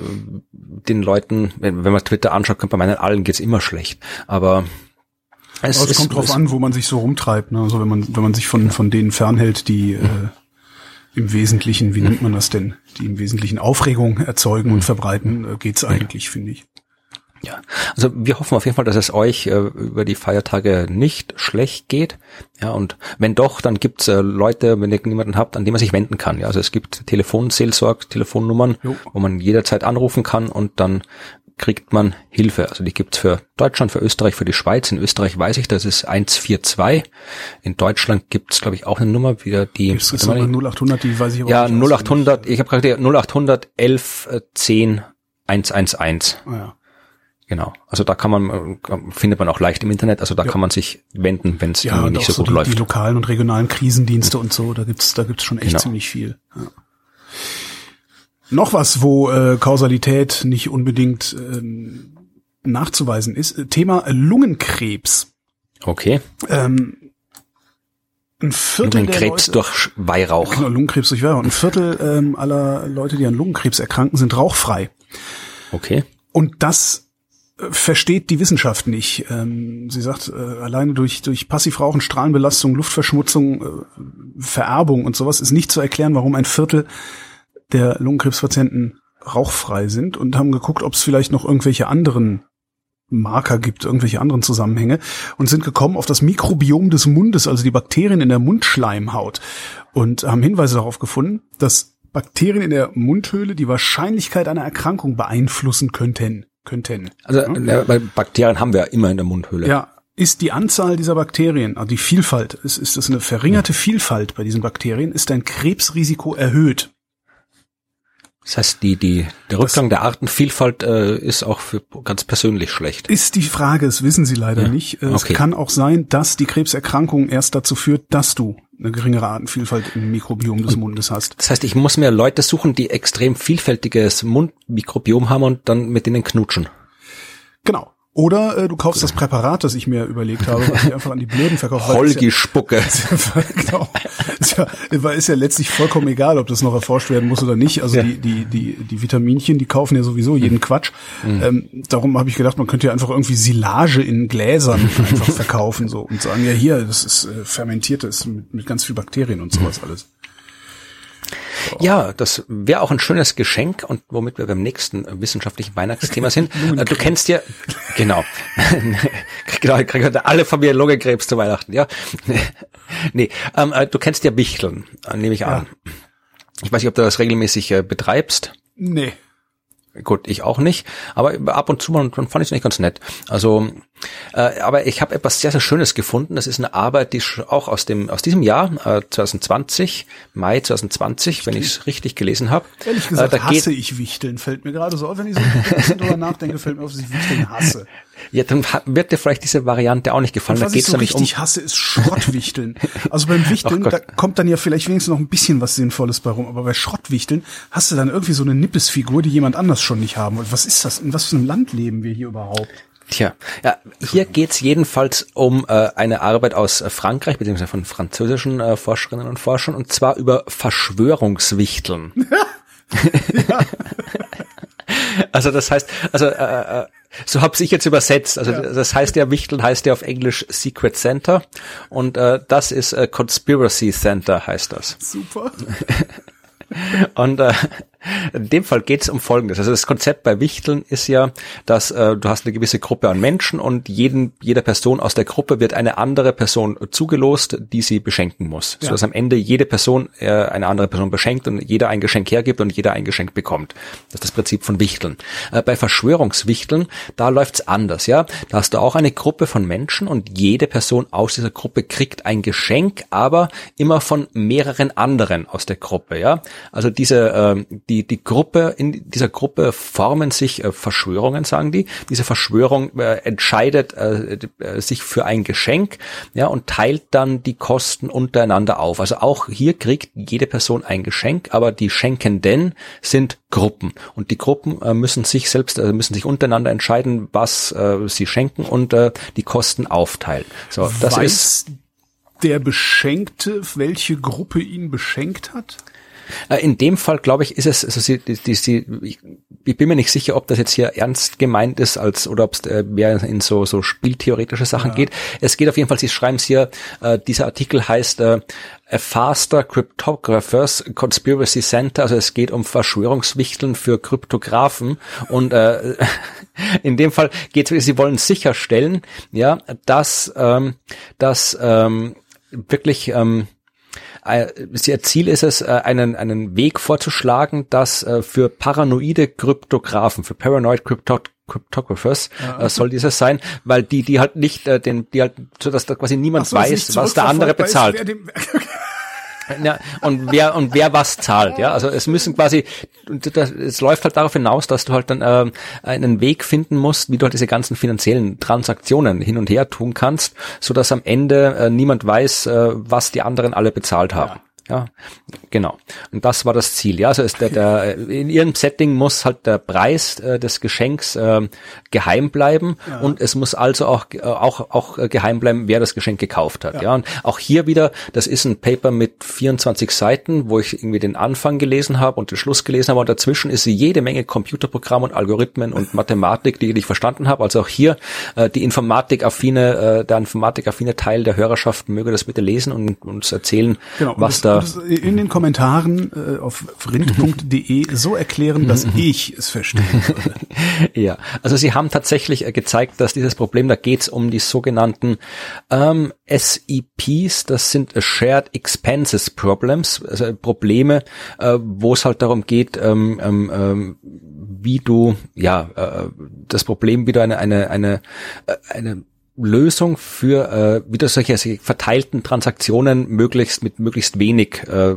den Leuten, wenn, wenn man Twitter anschaut, könnte man meinen, allen geht's immer schlecht. Aber es, es kommt drauf an, wo man sich so rumtreibt. Ne? Also wenn man, wenn man sich von, von denen fernhält, die äh, im Wesentlichen, wie nennt man das denn, die im Wesentlichen Aufregung erzeugen und verbreiten, äh, geht's eigentlich, finde ich. Ja, also wir hoffen auf jeden Fall, dass es euch äh, über die Feiertage nicht schlecht geht. Ja, und wenn doch, dann gibt's äh, Leute, wenn ihr niemanden habt, an den man sich wenden kann. Ja, also es gibt Telefonseelsorg, Telefonnummern, jo. wo man jederzeit anrufen kann und dann kriegt man Hilfe. Also die gibt's für Deutschland, für Österreich, für die Schweiz. In Österreich weiß ich, das ist 142. In Deutschland gibt's glaube ich, auch eine Nummer, wieder die... Gibt's das 0800, die weiß ich aber Ja, 0800, ich habe gerade 0800 11 10 111. Oh ja. Genau. Also da kann man, findet man auch leicht im Internet, also da ja. kann man sich wenden, wenn es ja, nicht so gut die, läuft. Die lokalen und regionalen Krisendienste und so, da gibt's da gibt's schon echt genau. ziemlich viel. Ja. Noch was, wo äh, Kausalität nicht unbedingt ähm, nachzuweisen ist. Thema Lungenkrebs. Okay. Ähm, ein Viertel Lungenkrebs Leute, durch Weihrauch. Genau, Lungenkrebs durch Weihrauch. Ein Viertel ähm, aller Leute, die an Lungenkrebs erkranken, sind rauchfrei. Okay. Und das äh, versteht die Wissenschaft nicht. Ähm, sie sagt, äh, alleine durch, durch Passivrauchen, Strahlenbelastung, Luftverschmutzung, äh, Vererbung und sowas ist nicht zu erklären, warum ein Viertel der Lungenkrebspatienten rauchfrei sind und haben geguckt, ob es vielleicht noch irgendwelche anderen Marker gibt, irgendwelche anderen Zusammenhänge und sind gekommen auf das Mikrobiom des Mundes, also die Bakterien in der Mundschleimhaut und haben Hinweise darauf gefunden, dass Bakterien in der Mundhöhle die Wahrscheinlichkeit einer Erkrankung beeinflussen könnten. könnten. Also ja? bei Bakterien haben wir ja immer in der Mundhöhle. Ja, ist die Anzahl dieser Bakterien, also die Vielfalt, ist, ist das eine verringerte Vielfalt bei diesen Bakterien, ist dein Krebsrisiko erhöht. Das heißt, die, die, der Rückgang das der Artenvielfalt äh, ist auch für ganz persönlich schlecht. Ist die Frage, das wissen Sie leider ja. nicht. Es okay. kann auch sein, dass die Krebserkrankung erst dazu führt, dass du eine geringere Artenvielfalt im Mikrobiom des Mundes hast. Das heißt, ich muss mir Leute suchen, die extrem vielfältiges Mundmikrobiom haben und dann mit denen knutschen. Genau. Oder äh, du kaufst das Präparat, das ich mir überlegt habe, was ich einfach an die Blöden verkaufe. Holgi-Spucke. Ja, genau. Ist ja, ist ja letztlich vollkommen egal, ob das noch erforscht werden muss oder nicht. Also ja. die, die, die, die Vitaminchen, die kaufen ja sowieso jeden. Quatsch. Mhm. Ähm, darum habe ich gedacht, man könnte ja einfach irgendwie Silage in Gläsern einfach verkaufen so und sagen, ja hier, das ist äh, fermentiertes mit, mit ganz viel Bakterien und sowas mhm. alles. Ja, das wäre auch ein schönes Geschenk und womit wir beim nächsten wissenschaftlichen Weihnachtsthema sind. Äh, du kennst ja, genau, genau, ich kriege alle Familie Lungenkrebs zu Weihnachten, ja. nee, ähm, äh, du kennst ja Wichteln, äh, nehme ich ja. an. Ich weiß nicht, ob du das regelmäßig äh, betreibst. Nee. Gut, ich auch nicht, aber ab und zu mal fand ich es nicht ganz nett. Also, äh, aber ich habe etwas sehr, sehr Schönes gefunden. Das ist eine Arbeit, die auch aus dem aus diesem Jahr, äh, 2020, Mai 2020, wenn ich es richtig gelesen habe. Ehrlich gesagt, äh, da hasse ich Wichteln, fällt mir gerade so auf, wenn ich so ein bisschen drüber nachdenke, fällt mir auf, dass ich Wichteln hasse. Ja, dann wird dir vielleicht diese Variante auch nicht gefallen. Und was da geht's ich so richtig um hasse, ist Schrottwichteln. also beim Wichteln, da kommt dann ja vielleicht wenigstens noch ein bisschen was Sinnvolles bei rum. Aber bei Schrottwichteln hast du dann irgendwie so eine Nippesfigur, die jemand anders schon nicht haben will. Was ist das? In was für einem Land leben wir hier überhaupt? Tja, ja, hier geht's jedenfalls um äh, eine Arbeit aus äh, Frankreich, beziehungsweise von französischen äh, Forscherinnen und Forschern, und zwar über Verschwörungswichteln. ja. Also das heißt, also äh, äh so habe ich jetzt übersetzt. Also ja. das heißt ja, Wichteln heißt ja auf Englisch Secret Center und äh, das ist äh, Conspiracy Center heißt das. Super. und äh, in dem Fall geht es um Folgendes. Also das Konzept bei Wichteln ist ja, dass äh, du hast eine gewisse Gruppe an Menschen und jeden, jeder Person aus der Gruppe wird eine andere Person zugelost, die sie beschenken muss. Ja. Sodass am Ende jede Person äh, eine andere Person beschenkt und jeder ein Geschenk hergibt und jeder ein Geschenk bekommt. Das ist das Prinzip von Wichteln. Äh, bei Verschwörungswichteln, da läuft's anders, ja. Da hast du auch eine Gruppe von Menschen und jede Person aus dieser Gruppe kriegt ein Geschenk, aber immer von mehreren anderen aus der Gruppe, ja. Also diese, äh, die die, die Gruppe, in dieser Gruppe formen sich äh, Verschwörungen, sagen die. Diese Verschwörung äh, entscheidet äh, äh, sich für ein Geschenk, ja, und teilt dann die Kosten untereinander auf. Also auch hier kriegt jede Person ein Geschenk, aber die Schenkenden sind Gruppen. Und die Gruppen äh, müssen sich selbst, äh, müssen sich untereinander entscheiden, was äh, sie schenken und äh, die Kosten aufteilen. So, das Weiß ist der Beschenkte, welche Gruppe ihn beschenkt hat? Äh, in dem Fall, glaube ich, ist es, also sie, die, die, ich, ich bin mir nicht sicher, ob das jetzt hier ernst gemeint ist, als oder ob es äh, mehr in so, so spieltheoretische Sachen ja. geht. Es geht auf jeden Fall, Sie schreiben es hier, äh, dieser Artikel heißt äh, A Faster Cryptographers Conspiracy Center, also es geht um Verschwörungswichteln für Kryptografen und äh, in dem Fall geht es, sie wollen sicherstellen, ja, dass, ähm, dass ähm, wirklich ähm, äh, ihr Ziel ist es, äh, einen, einen Weg vorzuschlagen, dass äh, für paranoide Kryptographen, für Paranoid Crypto Cryptographers ja. äh, soll dieses sein, weil die die halt nicht äh, den die halt so dass da quasi niemand so, weiß, was der andere bezahlt. Weiß, Ja, und wer und wer was zahlt, ja. Also es müssen quasi, das, es läuft halt darauf hinaus, dass du halt dann äh, einen Weg finden musst, wie du halt diese ganzen finanziellen Transaktionen hin und her tun kannst, so dass am Ende äh, niemand weiß, äh, was die anderen alle bezahlt haben. Ja. Genau. Und das war das Ziel. Ja, also ist der, der, in ihrem Setting muss halt der Preis äh, des Geschenks äh, geheim bleiben ja. und es muss also auch, äh, auch, auch geheim bleiben, wer das Geschenk gekauft hat. Ja. ja, und auch hier wieder, das ist ein Paper mit 24 Seiten, wo ich irgendwie den Anfang gelesen habe und den Schluss gelesen habe und dazwischen ist jede Menge Computerprogramme und Algorithmen und Mathematik, die ich nicht verstanden habe. Also auch hier äh, die informatikaffine, äh, der informatikaffine Teil der Hörerschaft möge das bitte lesen und uns erzählen, genau, was da in den Kommentaren äh, auf rind.de so erklären, dass ich es verstehe. ja, also sie haben tatsächlich äh, gezeigt, dass dieses Problem, da geht es um die sogenannten ähm, SEPs, das sind Shared Expenses Problems, also Probleme, äh, wo es halt darum geht, ähm, ähm, ähm wie du ja äh, das Problem, wie du eine eine eine äh, eine Lösung für äh, wieder solche, solche verteilten Transaktionen möglichst mit möglichst wenig äh,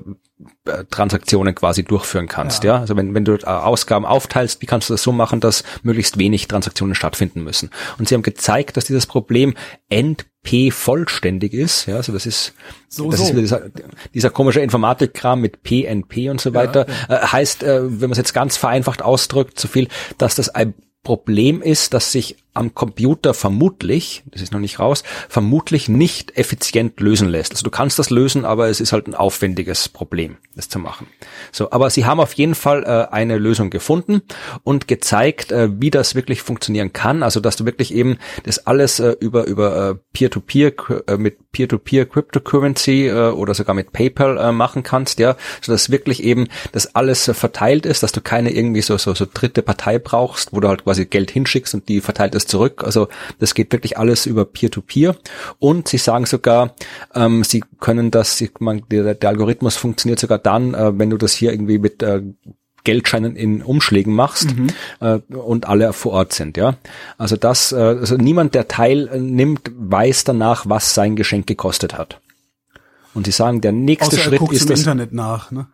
Transaktionen quasi durchführen kannst. Ja. ja, also wenn, wenn du Ausgaben aufteilst, wie kannst du das so machen, dass möglichst wenig Transaktionen stattfinden müssen? Und sie haben gezeigt, dass dieses Problem NP vollständig ist. Ja, also das ist, so, das so. ist dieser, dieser komische Informatikkram mit PNP und so weiter. Ja, ja. Äh, heißt, äh, wenn man es jetzt ganz vereinfacht ausdrückt, so viel, dass das ein Problem ist, dass sich am Computer vermutlich, das ist noch nicht raus, vermutlich nicht effizient lösen lässt. Also du kannst das lösen, aber es ist halt ein aufwendiges Problem, das zu machen. So, aber sie haben auf jeden Fall äh, eine Lösung gefunden und gezeigt, äh, wie das wirklich funktionieren kann. Also dass du wirklich eben das alles äh, über über äh, Peer-to-Peer -Peer, äh, mit Peer-to-Peer Cryptocurrency äh, oder sogar mit PayPal äh, machen kannst, ja, so dass wirklich eben das alles äh, verteilt ist, dass du keine irgendwie so so so dritte Partei brauchst, wo du halt quasi Geld hinschickst und die verteilt es zurück. Also das geht wirklich alles über Peer-to-Peer. -Peer. Und sie sagen sogar, ähm, sie können das, man, der, der, Algorithmus funktioniert sogar dann, äh, wenn du das hier irgendwie mit äh, Geldscheinen in Umschlägen machst mhm. äh, und alle vor Ort sind, ja. Also das, äh, also niemand, der teilnimmt, weiß danach, was sein Geschenk gekostet hat. Und sie sagen, der nächste Außer Schritt ist im das Internet nach, ne?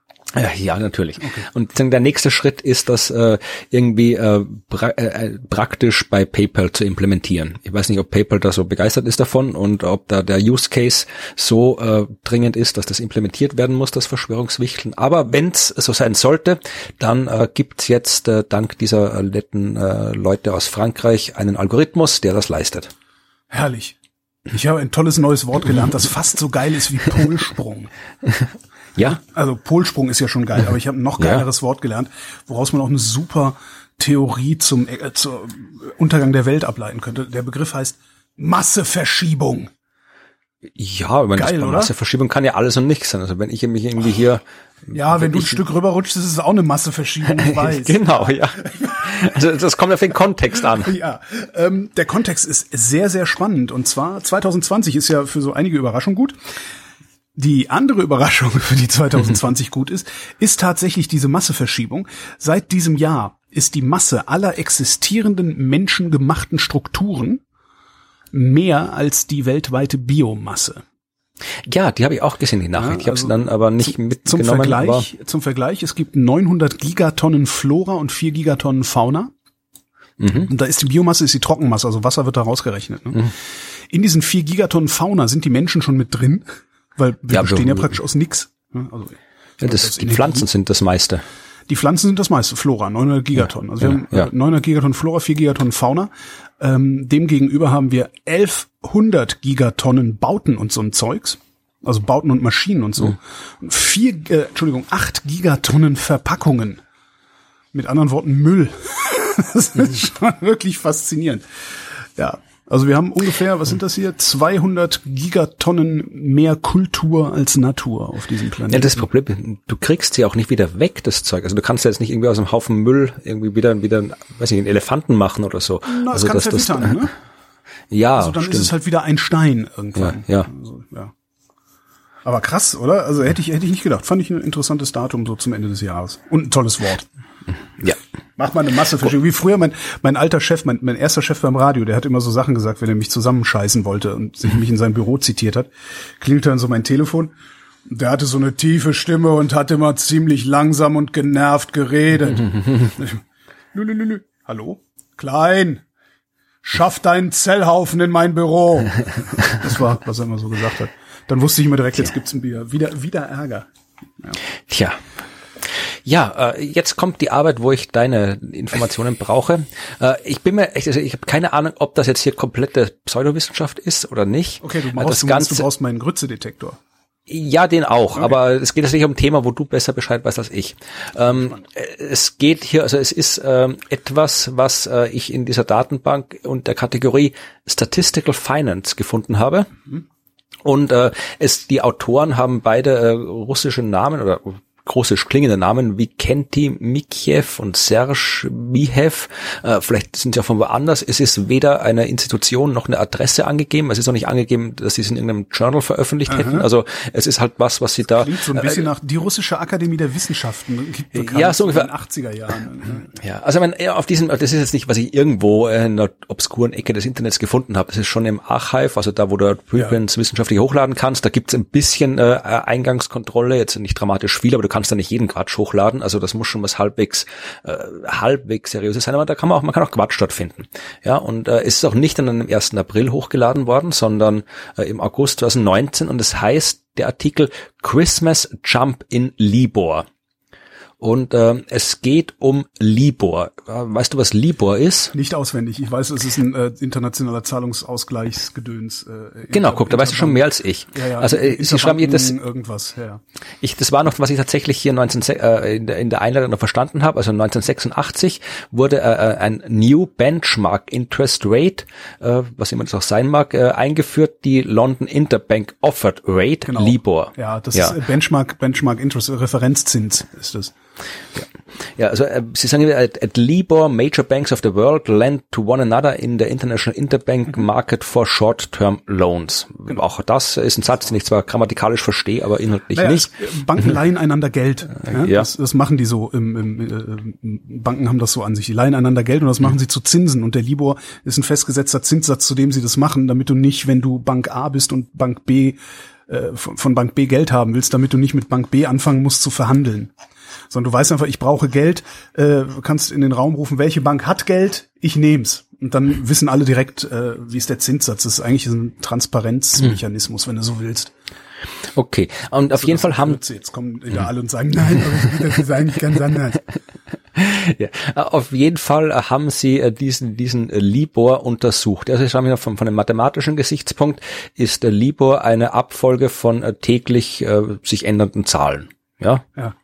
Ja, natürlich. Okay. Und der nächste Schritt ist, das äh, irgendwie äh, pra äh, praktisch bei PayPal zu implementieren. Ich weiß nicht, ob PayPal da so begeistert ist davon und ob da der Use Case so äh, dringend ist, dass das implementiert werden muss, das Verschwörungswichteln. Aber wenn es so sein sollte, dann äh, gibt jetzt äh, dank dieser netten äh, Leute aus Frankreich einen Algorithmus, der das leistet. Herrlich. Ich habe ein tolles neues Wort gelernt, das fast so geil ist wie Polsprung. Ja. Also Polsprung ist ja schon geil, aber ich habe ein noch geileres ja. Wort gelernt, woraus man auch eine super Theorie zum, äh, zum Untergang der Welt ableiten könnte. Der Begriff heißt Masseverschiebung. Ja, wenn Geil, das Masseverschiebung kann ja alles und nichts sein. Also wenn ich mich irgendwie hier ja, wenn, wenn du ein Stück rüberrutschst, ist es auch eine Masseverschiebung, ich weiß. genau, ja. Also das kommt auf den Kontext an. Ja, ähm, der Kontext ist sehr, sehr spannend. Und zwar 2020 ist ja für so einige Überraschung gut. Die andere Überraschung, für die 2020 gut ist, ist tatsächlich diese Masseverschiebung. Seit diesem Jahr ist die Masse aller existierenden menschengemachten Strukturen mehr als die weltweite Biomasse. Ja, die habe ich auch gesehen, die Nachricht. Ja, ich habe sie also dann aber nicht mitgenommen. Zum Vergleich, zum Vergleich, es gibt 900 Gigatonnen Flora und 4 Gigatonnen Fauna. Mhm. Und da ist die Biomasse, ist die Trockenmasse, also Wasser wird da rausgerechnet. Ne? Mhm. In diesen 4 Gigatonnen Fauna sind die Menschen schon mit drin. Weil wir ja, bestehen ja praktisch aus nix. Also, ja, das, die Pflanzen sind das meiste. Die Pflanzen sind das meiste, Flora, 900 Gigaton. Also wir haben ja. 900 Gigaton Flora, 4 Gigaton Fauna. Ähm, demgegenüber haben wir 1100 Gigatonnen Bauten und so ein Zeugs. Also Bauten und Maschinen und so. Mhm. Vier, äh, Entschuldigung, acht Gigatonnen Verpackungen. Mit anderen Worten Müll. das ist mhm. schon wirklich faszinierend. Ja, also wir haben ungefähr, was sind das hier, 200 Gigatonnen mehr Kultur als Natur auf diesem Planeten. Ja, das Problem, du kriegst sie auch nicht wieder weg, das Zeug. Also du kannst ja jetzt nicht irgendwie aus einem Haufen Müll irgendwie wieder, wieder, weiß ich, einen Elefanten machen oder so. Na, also das, das, das ne? Ja, Also dann stimmt. ist es halt wieder ein Stein irgendwann. Ja, ja. Also, ja. Aber krass, oder? Also hätte ich, hätte ich nicht gedacht. Fand ich ein interessantes Datum so zum Ende des Jahres. Und ein tolles Wort. Ja. Macht mal eine Masseverschiebung. Wie früher mein, mein alter Chef, mein, mein erster Chef beim Radio, der hat immer so Sachen gesagt, wenn er mich zusammenscheißen wollte und sich mich in sein Büro zitiert hat, klingt dann so mein Telefon. Der hatte so eine tiefe Stimme und hat immer ziemlich langsam und genervt geredet. nü, nü, nü, nü. Hallo? Klein. Schaff deinen Zellhaufen in mein Büro. Das war, was er immer so gesagt hat. Dann wusste ich immer direkt, jetzt gibt's ein Bier. Wieder, wieder Ärger. Ja. Tja. Ja, äh, jetzt kommt die Arbeit, wo ich deine Informationen brauche. Äh, ich bin mir echt, also ich habe keine Ahnung, ob das jetzt hier komplette Pseudowissenschaft ist oder nicht. Okay, du brauchst, das du, Ganze, du brauchst meinen Grützedetektor. Ja, den auch, okay. aber es geht tatsächlich um ein Thema, wo du besser Bescheid weißt als ich. Ähm, es geht hier, also es ist ähm, etwas, was äh, ich in dieser Datenbank und der Kategorie Statistical Finance gefunden habe. Mhm. Und äh, es, die Autoren haben beide äh, russische Namen oder große klingende Namen wie Kenti Mikiev und Serge Mihev. Äh, vielleicht sind sie ja von woanders. Es ist weder eine Institution noch eine Adresse angegeben. Es ist auch nicht angegeben, dass sie es in irgendeinem Journal veröffentlicht Aha. hätten. Also es ist halt was, was sie da. Klingt so ein bisschen äh, nach die russische Akademie der Wissenschaften. ja, so ungefähr. In den 80er Jahren. Ja, also man, ja, auf diesem, das ist jetzt nicht, was ich irgendwo in einer obskuren Ecke des Internets gefunden habe. Das ist schon im Archive, also da, wo du Preprints ja. wissenschaftlich hochladen kannst. Da gibt's ein bisschen äh, Eingangskontrolle, jetzt nicht dramatisch viel, aber du kannst da nicht jeden Quatsch hochladen. Also das muss schon was halbwegs äh, halbwegs seriöses sein, aber da kann man auch, man kann auch Quatsch stattfinden. Ja, und äh, es ist auch nicht an einem 1. April hochgeladen worden, sondern äh, im August 2019 und es das heißt der Artikel Christmas Jump in Libor. Und äh, es geht um Libor. Weißt du, was Libor ist? Nicht auswendig. Ich weiß, es ist ein äh, internationaler Zahlungsausgleichsgedöns. Äh, genau, guck, da weißt du schon mehr als ich. Ja, ja, also äh, Sie schreiben hier das irgendwas. Ja. Ich, das war noch, was ich tatsächlich hier 19, äh, in, der, in der Einleitung noch verstanden habe. Also 1986 wurde äh, äh, ein New Benchmark Interest Rate, äh, was immer das auch sein mag, äh, eingeführt. Die London Interbank Offered Rate, genau. Libor. Ja, das ja. ist Benchmark Benchmark Interest Referenzzins ist das. Ja, also äh, Sie sagen, at, at LIBOR, major banks of the world lend to one another in the international interbank mhm. market for short-term loans. Genau. Auch das ist ein Satz, den ich zwar grammatikalisch verstehe, aber inhaltlich naja, nicht. Es, Banken leihen einander Geld. Ja? ja. Das, das, machen die so. Im, im, äh, Banken haben das so an sich. Die leihen einander Geld und das machen mhm. sie zu Zinsen. Und der LIBOR ist ein festgesetzter Zinssatz, zu dem sie das machen, damit du nicht, wenn du Bank A bist und Bank B äh, von Bank B Geld haben willst, damit du nicht mit Bank B anfangen musst zu verhandeln sondern du weißt einfach, ich brauche Geld, äh, kannst in den Raum rufen, welche Bank hat Geld, ich nehm's. Und dann wissen alle direkt, äh, wie ist der Zinssatz. Das ist eigentlich ein Transparenzmechanismus, wenn du so willst. Okay, und auf also jeden Fall haben... Jetzt kommen wieder alle und sagen, nein, aber das ist eigentlich ganz anders. ja, auf jeden Fall haben sie äh, diesen, diesen Libor untersucht. Also ich sage von, von einem mathematischen Gesichtspunkt ist der Libor eine Abfolge von äh, täglich äh, sich ändernden Zahlen. Ja. ja.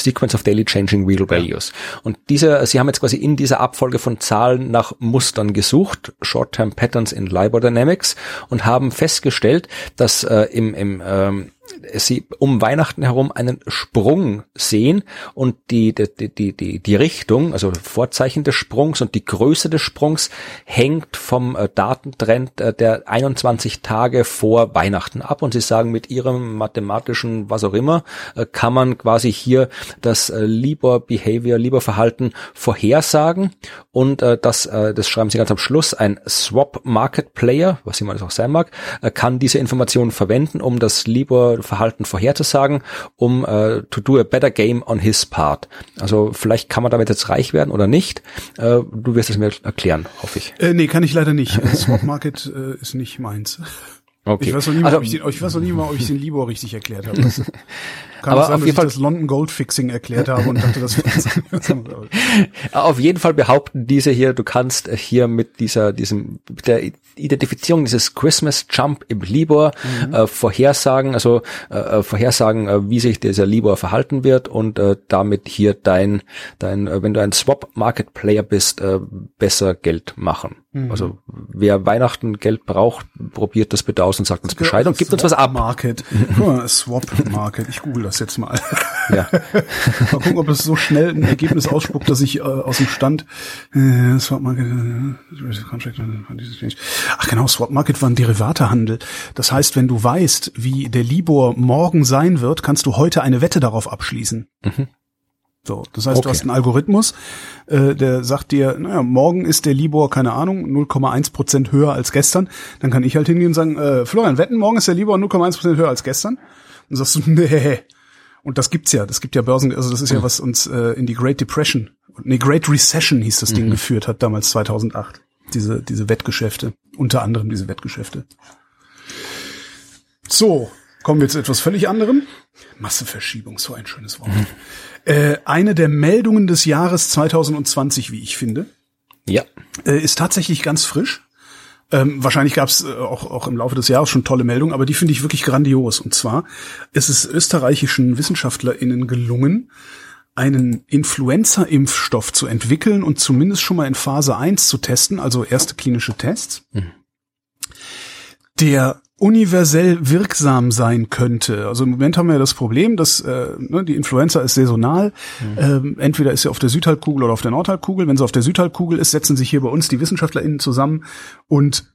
Sequence of Daily Changing Real Values. Und diese, Sie haben jetzt quasi in dieser Abfolge von Zahlen nach Mustern gesucht, Short-Term Patterns in LIBOR Dynamics, und haben festgestellt, dass äh, im, im ähm, sie um Weihnachten herum einen Sprung sehen und die, die, die, die, die Richtung, also Vorzeichen des Sprungs und die Größe des Sprungs hängt vom äh, Datentrend äh, der 21 Tage vor Weihnachten ab. Und sie sagen, mit ihrem mathematischen, was auch immer, äh, kann man quasi hier das Libor Behavior, Libor Verhalten vorhersagen. Und das, das schreiben sie ganz am Schluss, ein Swap Market Player, was immer das auch sein mag, kann diese Informationen verwenden, um das Libor Verhalten vorherzusagen, um äh, to do a better game on his part. Also vielleicht kann man damit jetzt reich werden oder nicht. Äh, du wirst es mir erklären, hoffe ich. Äh, nee, kann ich leider nicht. Swap Market äh, ist nicht meins. Okay. Ich weiß noch nie mal, also, ob ich den, ich weiß noch nie mal, ob ich den Libor richtig erklärt habe. Kann aber sein, auf jeden Fall das London Gold Fixing erklärt habe und dachte, das Auf jeden Fall behaupten diese hier, du kannst hier mit dieser, diesem, mit der Identifizierung dieses Christmas Jump im Libor mhm. äh, vorhersagen, also äh, äh, vorhersagen, äh, wie sich dieser Libor verhalten wird und äh, damit hier dein, dein, äh, wenn du ein Swap Market Player bist, äh, besser Geld machen. Mhm. Also wer Weihnachten Geld braucht, probiert das bitte aus und sagt uns Bescheid und gibt uns was ab. Market. Swap Market. Ich google das jetzt mal. Ja. mal gucken, ob es so schnell ein Ergebnis ausspuckt, dass ich äh, aus dem Stand äh, Swap Market äh, Ach genau, Swap Market war ein Derivatehandel. Das heißt, wenn du weißt, wie der Libor morgen sein wird, kannst du heute eine Wette darauf abschließen. Mhm. So, das heißt, okay. du hast einen Algorithmus, äh, der sagt dir, naja, morgen ist der Libor, keine Ahnung, 0,1 Prozent höher als gestern. Dann kann ich halt hingehen und sagen, äh, Florian, wetten, morgen ist der Libor 0,1 Prozent höher als gestern. Und sagst du, nee. Und das gibt's ja, das gibt ja Börsen, also das ist ja, mhm. was uns äh, in die Great Depression, nee, Great Recession hieß das Ding, mhm. geführt hat, damals 2008. Diese, diese Wettgeschäfte, unter anderem diese Wettgeschäfte. So, kommen wir zu etwas völlig anderem. Masseverschiebung, so ein schönes Wort. Mhm. Äh, eine der Meldungen des Jahres 2020, wie ich finde. Ja. Äh, ist tatsächlich ganz frisch. Ähm, wahrscheinlich gab es äh, auch, auch im Laufe des Jahres schon tolle Meldungen, aber die finde ich wirklich grandios. Und zwar ist es österreichischen WissenschaftlerInnen gelungen, einen Influenza-Impfstoff zu entwickeln und zumindest schon mal in Phase 1 zu testen, also erste klinische Tests, mhm. der universell wirksam sein könnte. Also im Moment haben wir ja das Problem, dass äh, ne, die Influenza ist saisonal. Mhm. Ähm, entweder ist sie auf der Südhalbkugel oder auf der Nordhalbkugel. Wenn sie auf der Südhalbkugel ist, setzen sich hier bei uns die WissenschaftlerInnen zusammen und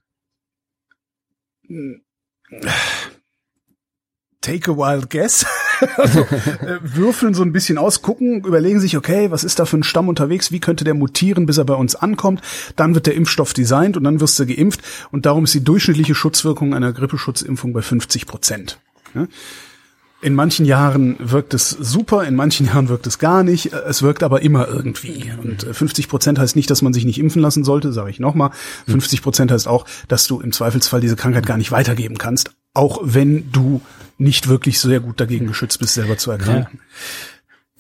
take a wild guess. also, äh, würfeln so ein bisschen aus, gucken, überlegen sich, okay, was ist da für ein Stamm unterwegs, wie könnte der mutieren, bis er bei uns ankommt. Dann wird der Impfstoff designt und dann wirst du geimpft. Und darum ist die durchschnittliche Schutzwirkung einer Grippeschutzimpfung bei 50 Prozent. Ja? In manchen Jahren wirkt es super, in manchen Jahren wirkt es gar nicht. Es wirkt aber immer irgendwie. Und 50 Prozent heißt nicht, dass man sich nicht impfen lassen sollte, sage ich nochmal. 50 Prozent heißt auch, dass du im Zweifelsfall diese Krankheit gar nicht weitergeben kannst, auch wenn du nicht wirklich sehr gut dagegen geschützt bist, selber zu erkranken. Ja.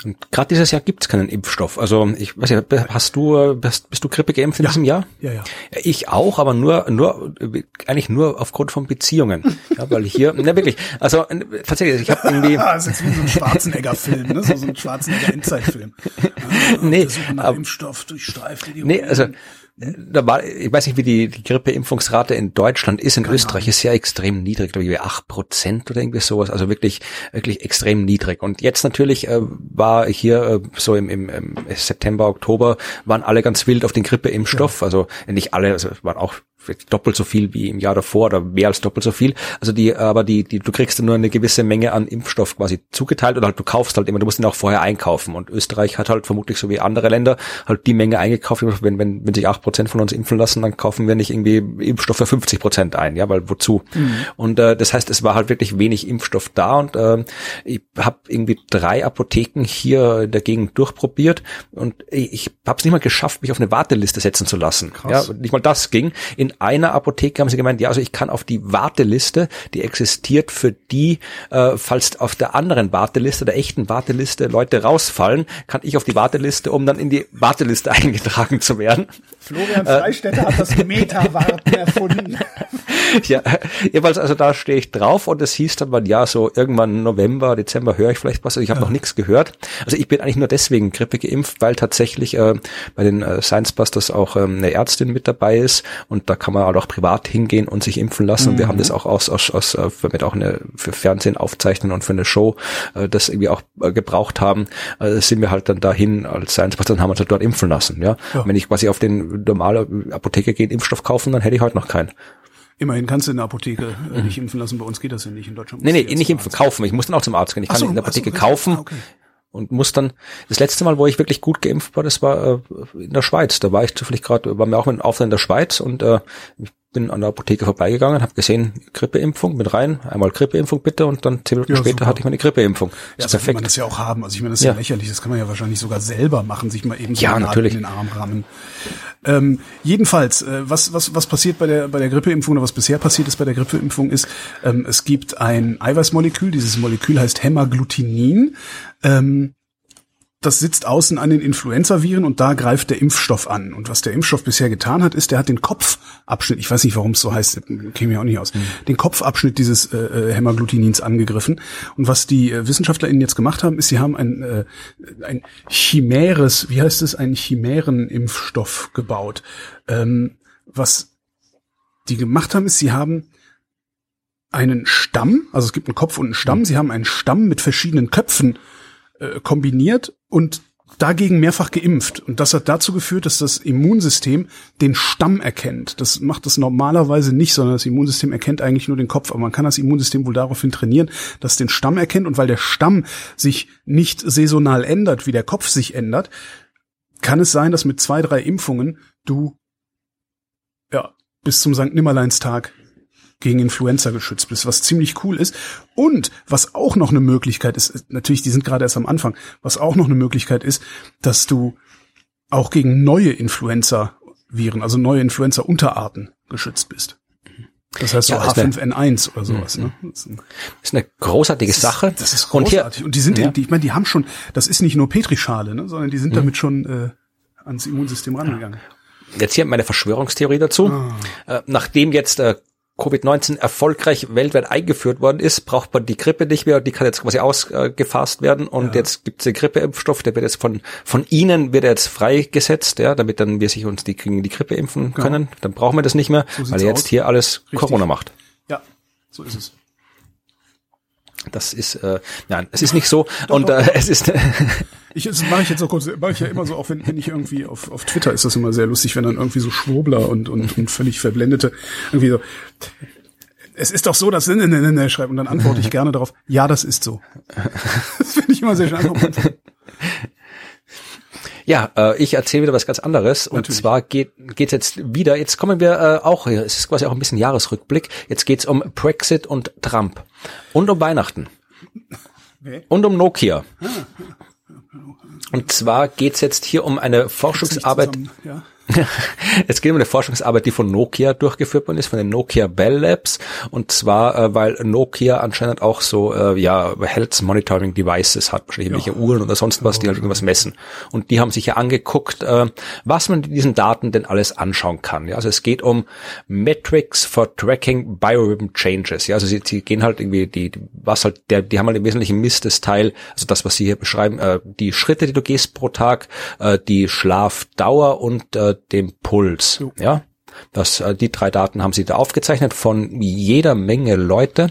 Und gerade dieses Jahr gibt es keinen Impfstoff. Also ich weiß ja, hast du bist, bist du Grippe geimpft in ja. diesem Jahr? Ja, ja. Ich auch, aber nur nur eigentlich nur aufgrund von Beziehungen. ja, weil hier, ne wirklich, also tatsächlich, ich habe irgendwie das ist wie so ein Schwarzenegger-Film, ne? So, so ein Schwarzenegger-Endzeitfilm. Nee, aber, Impfstoff durchstreift die Nee, also da war, ich weiß nicht, wie die, die Grippeimpfungsrate in Deutschland ist. In Keine Österreich ist ja extrem niedrig, glaube ich, acht Prozent oder irgendwie sowas. Also wirklich, wirklich extrem niedrig. Und jetzt natürlich äh, war hier äh, so im, im, im September, Oktober waren alle ganz wild auf den Grippeimpfstoff. Ja. Also nicht alle, also waren auch doppelt so viel wie im Jahr davor oder mehr als doppelt so viel. Also die, aber die, die, du kriegst nur eine gewisse Menge an Impfstoff quasi zugeteilt oder halt du kaufst halt immer, du musst ihn auch vorher einkaufen. Und Österreich hat halt vermutlich so wie andere Länder halt die Menge eingekauft. Wenn, wenn, wenn sich acht Prozent von uns impfen lassen, dann kaufen wir nicht irgendwie Impfstoff für 50 Prozent ein, ja, weil wozu? Mhm. Und äh, das heißt, es war halt wirklich wenig Impfstoff da und äh, ich habe irgendwie drei Apotheken hier Gegend durchprobiert und ich, ich habe es nicht mal geschafft, mich auf eine Warteliste setzen zu lassen. Krass. Ja, nicht mal das ging. In einer Apotheke haben sie gemeint, ja, also ich kann auf die Warteliste, die existiert für die, äh, falls auf der anderen Warteliste, der echten Warteliste Leute rausfallen, kann ich auf die Warteliste, um dann in die Warteliste eingetragen zu werden. Florian äh, Freistetter hat das Meta-Warten erfunden. ja, jeweils also da stehe ich drauf und es hieß dann mal, ja, so irgendwann November, Dezember höre ich vielleicht was. Also ich habe ja. noch nichts gehört. Also ich bin eigentlich nur deswegen Grippe geimpft, weil tatsächlich äh, bei den äh, Science Busters auch ähm, eine Ärztin mit dabei ist und da kann man halt auch privat hingehen und sich impfen lassen. Mhm. Wir haben das auch aus, aus, aus äh, damit auch eine für Fernsehen aufzeichnen und für eine Show äh, das irgendwie auch äh, gebraucht haben, äh, sind wir halt dann dahin als Science Buster und haben uns halt dort impfen lassen. Ja, ja. wenn ich quasi auf den normale Apotheke gehe, Impfstoff kaufen, dann hätte ich heute noch keinen. Immerhin kannst du in der Apotheke äh, mhm. nicht impfen lassen. Bei uns geht das ja nicht. In Deutschland nee, nee, nicht impfen, kaufen. Ich muss dann auch zum Arzt gehen. Ich kann so, in der Apotheke so, kaufen. Ah, okay. Und muss dann, das letzte Mal, wo ich wirklich gut geimpft war, das war äh, in der Schweiz. Da war ich zufällig gerade, waren wir auch mit einem Auftritt in der Schweiz und äh, bin an der Apotheke vorbeigegangen, habe gesehen, Grippeimpfung, bin rein, einmal Grippeimpfung bitte und dann zehn Minuten ja, später super. hatte ich meine Grippeimpfung. Das ja, perfekt. man das ja auch haben. Also ich meine, das ist ja. ja. lächerlich, das kann man ja wahrscheinlich sogar selber machen, sich mal eben so ja, natürlich. in den Arm rammen. Ähm, jedenfalls, äh, was, was, was passiert bei der, bei der Grippeimpfung oder was bisher passiert ist bei der Grippeimpfung ist, ähm, es gibt ein Eiweißmolekül, dieses Molekül heißt Hämagglutinin. Ähm, das sitzt außen an den Influenza-Viren und da greift der Impfstoff an. Und was der Impfstoff bisher getan hat, ist, der hat den Kopfabschnitt, ich weiß nicht, warum es so heißt, käme ja auch nicht aus, mhm. den Kopfabschnitt dieses äh, äh, Hämagglutinins angegriffen. Und was die äh, WissenschaftlerInnen jetzt gemacht haben, ist, sie haben ein, äh, ein chimäres, wie heißt es, einen Chimären-Impfstoff gebaut. Ähm, was die gemacht haben, ist, sie haben einen Stamm, also es gibt einen Kopf und einen Stamm, mhm. sie haben einen Stamm mit verschiedenen Köpfen äh, kombiniert und dagegen mehrfach geimpft. Und das hat dazu geführt, dass das Immunsystem den Stamm erkennt. Das macht das normalerweise nicht, sondern das Immunsystem erkennt eigentlich nur den Kopf. Aber man kann das Immunsystem wohl daraufhin trainieren, dass es den Stamm erkennt. Und weil der Stamm sich nicht saisonal ändert, wie der Kopf sich ändert, kann es sein, dass mit zwei, drei Impfungen du ja bis zum St. Nimmerleinstag gegen Influenza geschützt bist, was ziemlich cool ist. Und was auch noch eine Möglichkeit ist, natürlich, die sind gerade erst am Anfang, was auch noch eine Möglichkeit ist, dass du auch gegen neue Influenza-Viren, also neue Influenza-Unterarten geschützt bist. Das heißt so ja, H5N1 oder sowas. Ne? Das ist eine großartige das ist, Sache. Das ist großartig. Und, hier, und die sind, ja. die, ich meine, die haben schon, das ist nicht nur Petrischale, ne, sondern die sind mhm. damit schon äh, ans Immunsystem rangegangen. Jetzt hier meine Verschwörungstheorie dazu. Ah. Äh, nachdem jetzt äh, Covid-19 erfolgreich weltweit eingeführt worden ist, braucht man die Grippe nicht mehr. Die kann jetzt quasi ausgefasst werden und ja. jetzt gibt es den Grippeimpfstoff, der wird jetzt von von Ihnen wird jetzt freigesetzt, ja, damit dann wir sich uns die gegen die Grippe impfen können. Genau. Dann brauchen wir das nicht mehr, so weil er jetzt aus. hier alles Richtig. Corona macht. Ja, So ist es. Das ist, äh, nein, es ist nicht so. Doch, und doch, äh, es ist. ich das mache ich jetzt auch kurz, mache ich ja immer so, auch wenn, wenn ich irgendwie auf, auf Twitter ist das immer sehr lustig, wenn dann irgendwie so Schwurbler und, und, und völlig Verblendete irgendwie so. Es ist doch so, dass ne, ne, ne, schreibt und dann antworte ich gerne darauf, ja, das ist so. Das finde ich immer sehr schön. Ja, äh, ich erzähle wieder was ganz anderes. Und Natürlich. zwar geht geht's jetzt wieder, jetzt kommen wir äh, auch, es ist quasi auch ein bisschen Jahresrückblick, jetzt geht's um Brexit und Trump. Und um Weihnachten. Okay. Und um Nokia. Ah. Und zwar geht's jetzt hier um eine Forschungsarbeit. ja. Es geht um eine Forschungsarbeit, die von Nokia durchgeführt worden ist, von den Nokia Bell Labs. Und zwar, äh, weil Nokia anscheinend auch so äh, ja Health Monitoring Devices hat, wahrscheinlich ja. irgendwelche Uhren oder sonst was, die halt irgendwas messen. Und die haben sich ja angeguckt, äh, was man in diesen Daten denn alles anschauen kann. Ja, also es geht um Metrics for Tracking Biorhythm Changes. Ja, also sie, sie gehen halt irgendwie die, die was halt der, die haben halt im Wesentlichen misst das Teil, also das, was sie hier beschreiben, äh, die Schritte, die du gehst pro Tag, äh, die Schlafdauer und äh, dem Puls. Ja. Das, äh, die drei Daten haben sie da aufgezeichnet von jeder Menge Leute.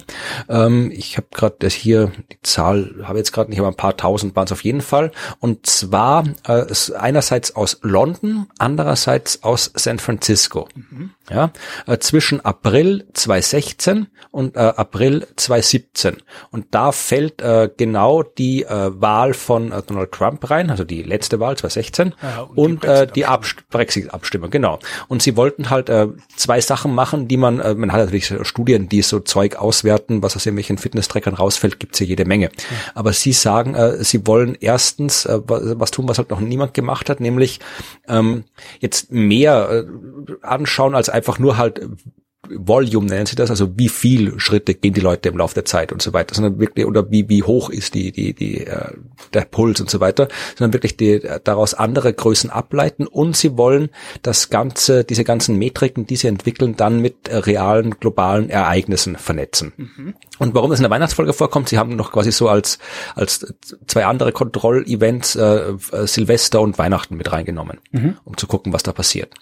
Ähm, ich habe gerade hier die Zahl, habe jetzt gerade nicht, aber ein paar tausend waren es auf jeden Fall. Und zwar äh, einerseits aus London, andererseits aus San Francisco. Mhm. Ja, äh, zwischen April 2016 und äh, April 2017. Und da fällt äh, genau die äh, Wahl von äh, Donald Trump rein, also die letzte Wahl 2016 ja, und, und die, äh, die Brexit-Abstimmung, genau. Und sie wollten halt äh, zwei Sachen machen, die man, äh, man hat natürlich Studien, die so Zeug auswerten, was aus irgendwelchen Fitness-Trackern rausfällt, gibt's hier jede Menge. Ja. Aber sie sagen, äh, sie wollen erstens äh, was tun, was halt noch niemand gemacht hat, nämlich ähm, jetzt mehr äh, anschauen als einfach nur halt Volume nennen sie das, also wie viel Schritte gehen die Leute im Laufe der Zeit und so weiter, sondern wirklich, oder wie, wie hoch ist die, die, die, äh, der Puls und so weiter, sondern wirklich die, daraus andere Größen ableiten und sie wollen das Ganze, diese ganzen Metriken, die sie entwickeln, dann mit äh, realen globalen Ereignissen vernetzen. Mhm. Und warum das in der Weihnachtsfolge vorkommt, sie haben noch quasi so als, als zwei andere Kontrollevents äh, äh, Silvester und Weihnachten mit reingenommen, mhm. um zu gucken, was da passiert.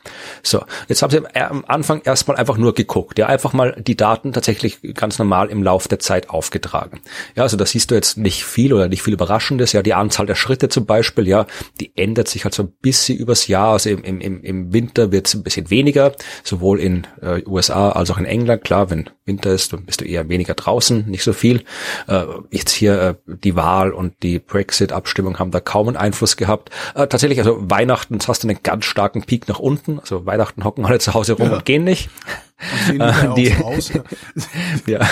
So, jetzt haben sie am Anfang erstmal einfach nur geguckt, ja, einfach mal die Daten tatsächlich ganz normal im Lauf der Zeit aufgetragen. Ja, also da siehst du jetzt nicht viel oder nicht viel Überraschendes, ja, die Anzahl der Schritte zum Beispiel, ja, die ändert sich halt so ein bisschen übers Jahr, also im, im, im Winter wird es ein bisschen weniger, sowohl in äh, USA als auch in England, klar, wenn Winter ist, dann bist du eher weniger draußen, nicht so viel. Äh, jetzt hier äh, die Wahl und die Brexit-Abstimmung haben da kaum einen Einfluss gehabt. Äh, tatsächlich, also Weihnachten hast du einen ganz starken Peak nach unten. Also Weihnachten hocken alle zu Hause rum ja. und gehen nicht. Äh, die, ja,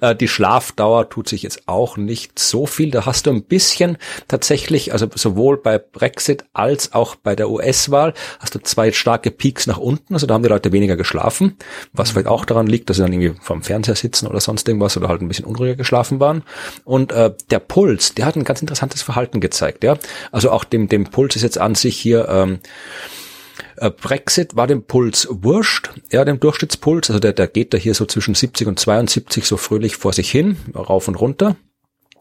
äh, die Schlafdauer tut sich jetzt auch nicht so viel. Da hast du ein bisschen tatsächlich, also sowohl bei Brexit als auch bei der US-Wahl hast du zwei starke Peaks nach unten. Also da haben die Leute weniger geschlafen, was mhm. vielleicht auch daran liegt, dass sie dann irgendwie vom Fernseher sitzen oder sonst irgendwas oder halt ein bisschen unruhiger geschlafen waren. Und äh, der Puls, der hat ein ganz interessantes Verhalten gezeigt. Ja, also auch dem dem Puls ist jetzt an sich hier ähm, äh, Brexit war dem Puls wurscht, ja, dem Durchschnittspuls, also der, der geht da hier so zwischen 70 und 72 so fröhlich vor sich hin, rauf und runter.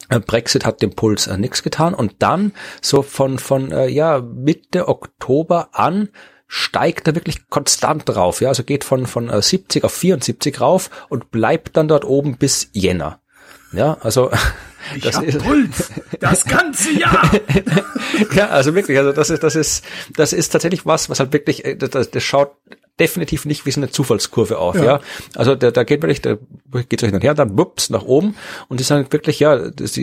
Äh, Brexit hat dem Puls äh, nichts getan und dann so von von äh, ja Mitte Oktober an steigt er wirklich konstant drauf, ja, also geht von von äh, 70 auf 74 rauf und bleibt dann dort oben bis Jänner. Ja, also ich das ist Puls das ganze Jahr. ja, also wirklich, also das ist das ist das ist tatsächlich was, was halt wirklich äh, das, das schaut definitiv nicht wie so eine Zufallskurve auf, ja. ja. Also da, da geht wirklich, da geht so hin und her, dann wups nach oben und die sagen wirklich, ja, das,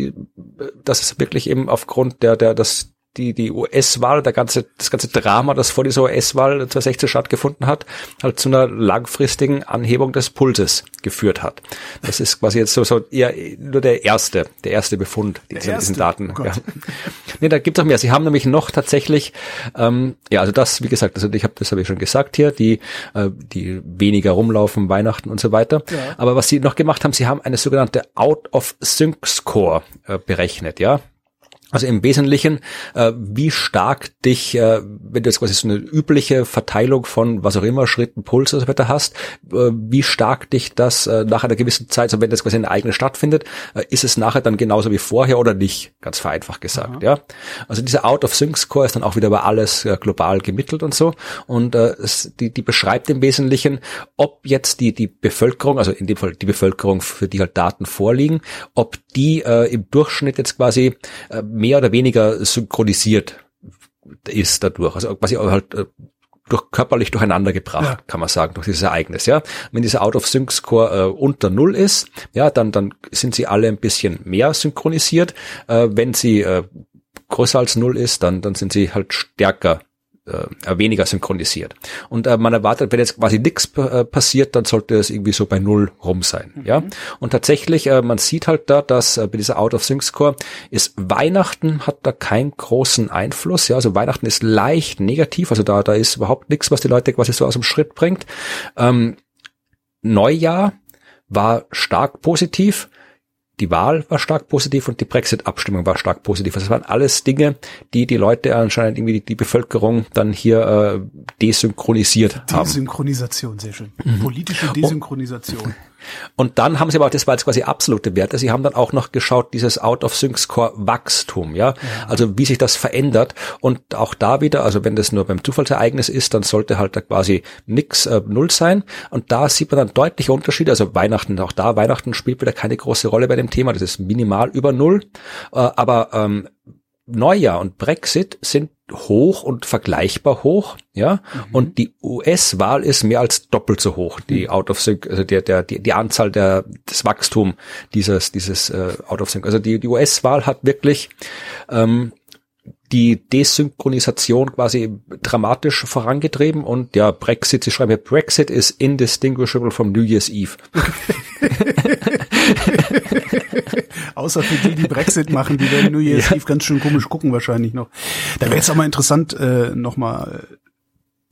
das ist wirklich eben aufgrund der der das die, die US-Wahl, der ganze, das ganze Drama, das vor dieser US-Wahl 2016 stattgefunden hat, halt zu einer langfristigen Anhebung des Pulses geführt hat. Das ist quasi jetzt so, so eher nur der erste, der erste Befund dieser, diesen Daten. Oh ja. Nee, da gibt es auch mehr. Sie haben nämlich noch tatsächlich, ähm, ja, also das, wie gesagt, also ich habe, das habe ich schon gesagt hier, die, äh, die weniger rumlaufen, Weihnachten und so weiter. Ja. Aber was sie noch gemacht haben, sie haben eine sogenannte Out of Sync Score äh, berechnet, ja. Also im Wesentlichen, äh, wie stark dich, äh, wenn du jetzt quasi so eine übliche Verteilung von was auch immer, Schritten, Puls und so weiter hast, äh, wie stark dich das äh, nach einer gewissen Zeit, so wenn das quasi in der eigenen stattfindet, äh, ist es nachher dann genauso wie vorher oder nicht? Ganz vereinfacht gesagt, Aha. ja. Also dieser Out-of-Sync-Score ist dann auch wieder über alles äh, global gemittelt und so. Und es, die, die beschreibt im Wesentlichen, ob jetzt die, die Bevölkerung, also in dem Fall die Bevölkerung, für die halt Daten vorliegen, ob die äh, im Durchschnitt jetzt quasi äh, mehr oder weniger synchronisiert ist dadurch. Also quasi halt äh, durch körperlich durcheinander gebracht, ja. kann man sagen, durch dieses Ereignis, ja. Wenn dieser Out-of-Sync-Score äh, unter Null ist, ja, dann, dann sind sie alle ein bisschen mehr synchronisiert. Äh, wenn sie äh, größer als Null ist, dann, dann sind sie halt stärker äh, weniger synchronisiert. Und äh, man erwartet, wenn jetzt quasi nichts äh, passiert, dann sollte es irgendwie so bei null rum sein. Mhm. Ja. Und tatsächlich, äh, man sieht halt da, dass äh, bei dieser Out-of-Sync-Score ist Weihnachten hat da keinen großen Einfluss. Ja, also Weihnachten ist leicht negativ, also da, da ist überhaupt nichts, was die Leute quasi so aus dem Schritt bringt. Ähm, Neujahr war stark positiv die Wahl war stark positiv und die Brexit-Abstimmung war stark positiv. Das waren alles Dinge, die die Leute anscheinend irgendwie die, die Bevölkerung dann hier äh, desynchronisiert haben. Desynchronisation, sehr schön. Mhm. Politische Desynchronisation. Und dann haben sie aber, das war jetzt quasi absolute Werte, sie haben dann auch noch geschaut, dieses Out-of-Sync-Score-Wachstum, ja? ja? Also wie sich das verändert. Und auch da wieder, also wenn das nur beim Zufallsereignis ist, dann sollte halt da quasi nix äh, null sein. Und da sieht man dann deutliche Unterschiede. Also Weihnachten, auch da, Weihnachten spielt wieder keine große Rolle bei dem Thema, das ist minimal über null. Äh, aber ähm, Neujahr und Brexit sind hoch und vergleichbar hoch, ja. Mhm. Und die US-Wahl ist mehr als doppelt so hoch. Die mhm. Out of Sync, also der, der, die, die Anzahl der, das Wachstum dieses, dieses äh, Out of Sync. Also die, die US-Wahl hat wirklich ähm, die Desynchronisation quasi dramatisch vorangetrieben und ja, Brexit, sie schreiben ja, Brexit is indistinguishable from New Year's Eve. Außer für die, die Brexit machen, die werden New Year's ja. Eve ganz schön komisch gucken wahrscheinlich noch. Da wäre jetzt auch mal interessant, äh, nochmal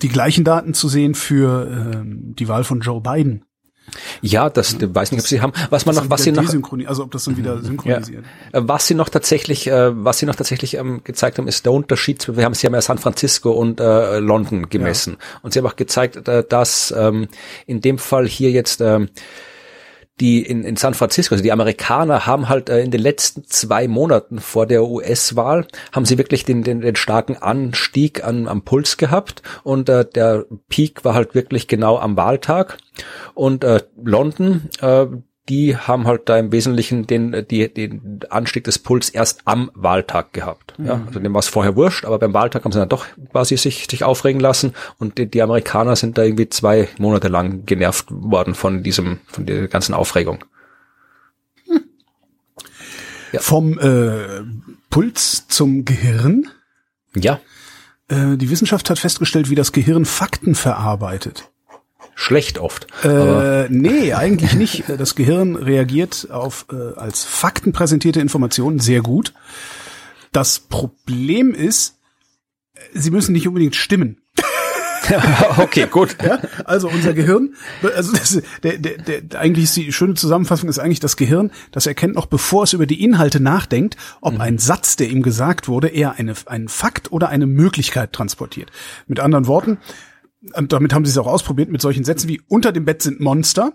die gleichen Daten zu sehen für ähm, die Wahl von Joe Biden. Ja, das ja, weiß nicht, ob sie haben. Was man noch, was sie noch, also ob das dann wieder synchronisiert. Ja. Äh, was sie noch tatsächlich, äh, was sie noch tatsächlich ähm, gezeigt haben, ist der Unterschied. Wir haben sie haben ja San Francisco und äh, London gemessen ja. und sie haben auch gezeigt, äh, dass ähm, in dem Fall hier jetzt ähm, die in, in San Francisco, also die Amerikaner haben halt äh, in den letzten zwei Monaten vor der US-Wahl, haben sie wirklich den, den, den starken Anstieg an, am Puls gehabt und äh, der Peak war halt wirklich genau am Wahltag. Und äh, London, äh, die haben halt da im Wesentlichen den, die, den Anstieg des Puls erst am Wahltag gehabt. Mhm. Ja, also dem war es vorher wurscht, aber beim Wahltag haben sie dann doch quasi sich, sich aufregen lassen und die, die Amerikaner sind da irgendwie zwei Monate lang genervt worden von diesem, von der ganzen Aufregung. Hm. Ja. Vom äh, Puls zum Gehirn? Ja. Äh, die Wissenschaft hat festgestellt, wie das Gehirn Fakten verarbeitet schlecht oft. Äh, nee, eigentlich nicht. Das Gehirn reagiert auf äh, als Fakten präsentierte Informationen sehr gut. Das Problem ist, sie müssen nicht unbedingt stimmen. okay, gut. Ja, also unser Gehirn, also das, der, der, der, eigentlich ist die schöne Zusammenfassung ist eigentlich das Gehirn, das erkennt noch, bevor es über die Inhalte nachdenkt, ob mhm. ein Satz, der ihm gesagt wurde, eher eine, einen Fakt oder eine Möglichkeit transportiert. Mit anderen Worten, und damit haben sie es auch ausprobiert, mit solchen Sätzen wie unter dem Bett sind Monster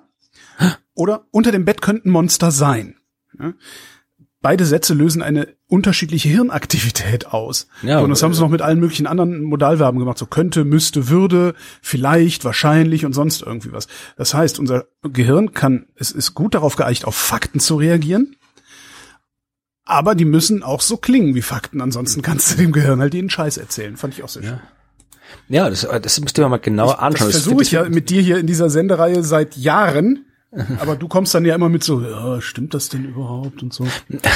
oder unter dem Bett könnten Monster sein. Ja? Beide Sätze lösen eine unterschiedliche Hirnaktivität aus. Ja, und das haben sie noch mit allen möglichen anderen Modalverben gemacht. So könnte, müsste, würde, vielleicht, wahrscheinlich und sonst irgendwie was. Das heißt, unser Gehirn kann, es ist gut darauf geeicht, auf Fakten zu reagieren. Aber die müssen auch so klingen wie Fakten. Ansonsten kannst du dem Gehirn halt jeden Scheiß erzählen. Fand ich auch sehr schön. Ja, das, das müsst ihr mal genauer anschauen. Das versuche ich ja mit dir hier in dieser Sendereihe seit Jahren. Aber du kommst dann ja immer mit so, ja, stimmt das denn überhaupt und so?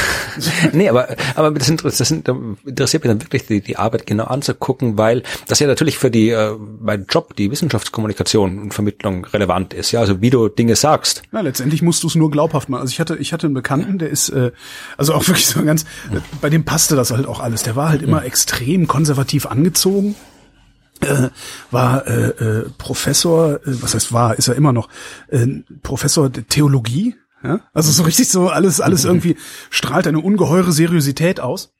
nee, aber, aber das, interessiert, das interessiert mich dann wirklich, die, die Arbeit genau anzugucken, weil das ja natürlich für die, äh, mein Job, die Wissenschaftskommunikation und Vermittlung relevant ist, ja, also wie du Dinge sagst. Ja, letztendlich musst du es nur glaubhaft machen. Also ich hatte, ich hatte einen Bekannten, der ist, äh, also auch wirklich so ganz, äh, bei dem passte das halt auch alles. Der war halt immer extrem konservativ angezogen äh, war äh, äh, Professor, äh, was heißt war, ist er immer noch, äh, Professor der Theologie. Ja? Also so richtig so alles, alles irgendwie strahlt eine ungeheure Seriosität aus.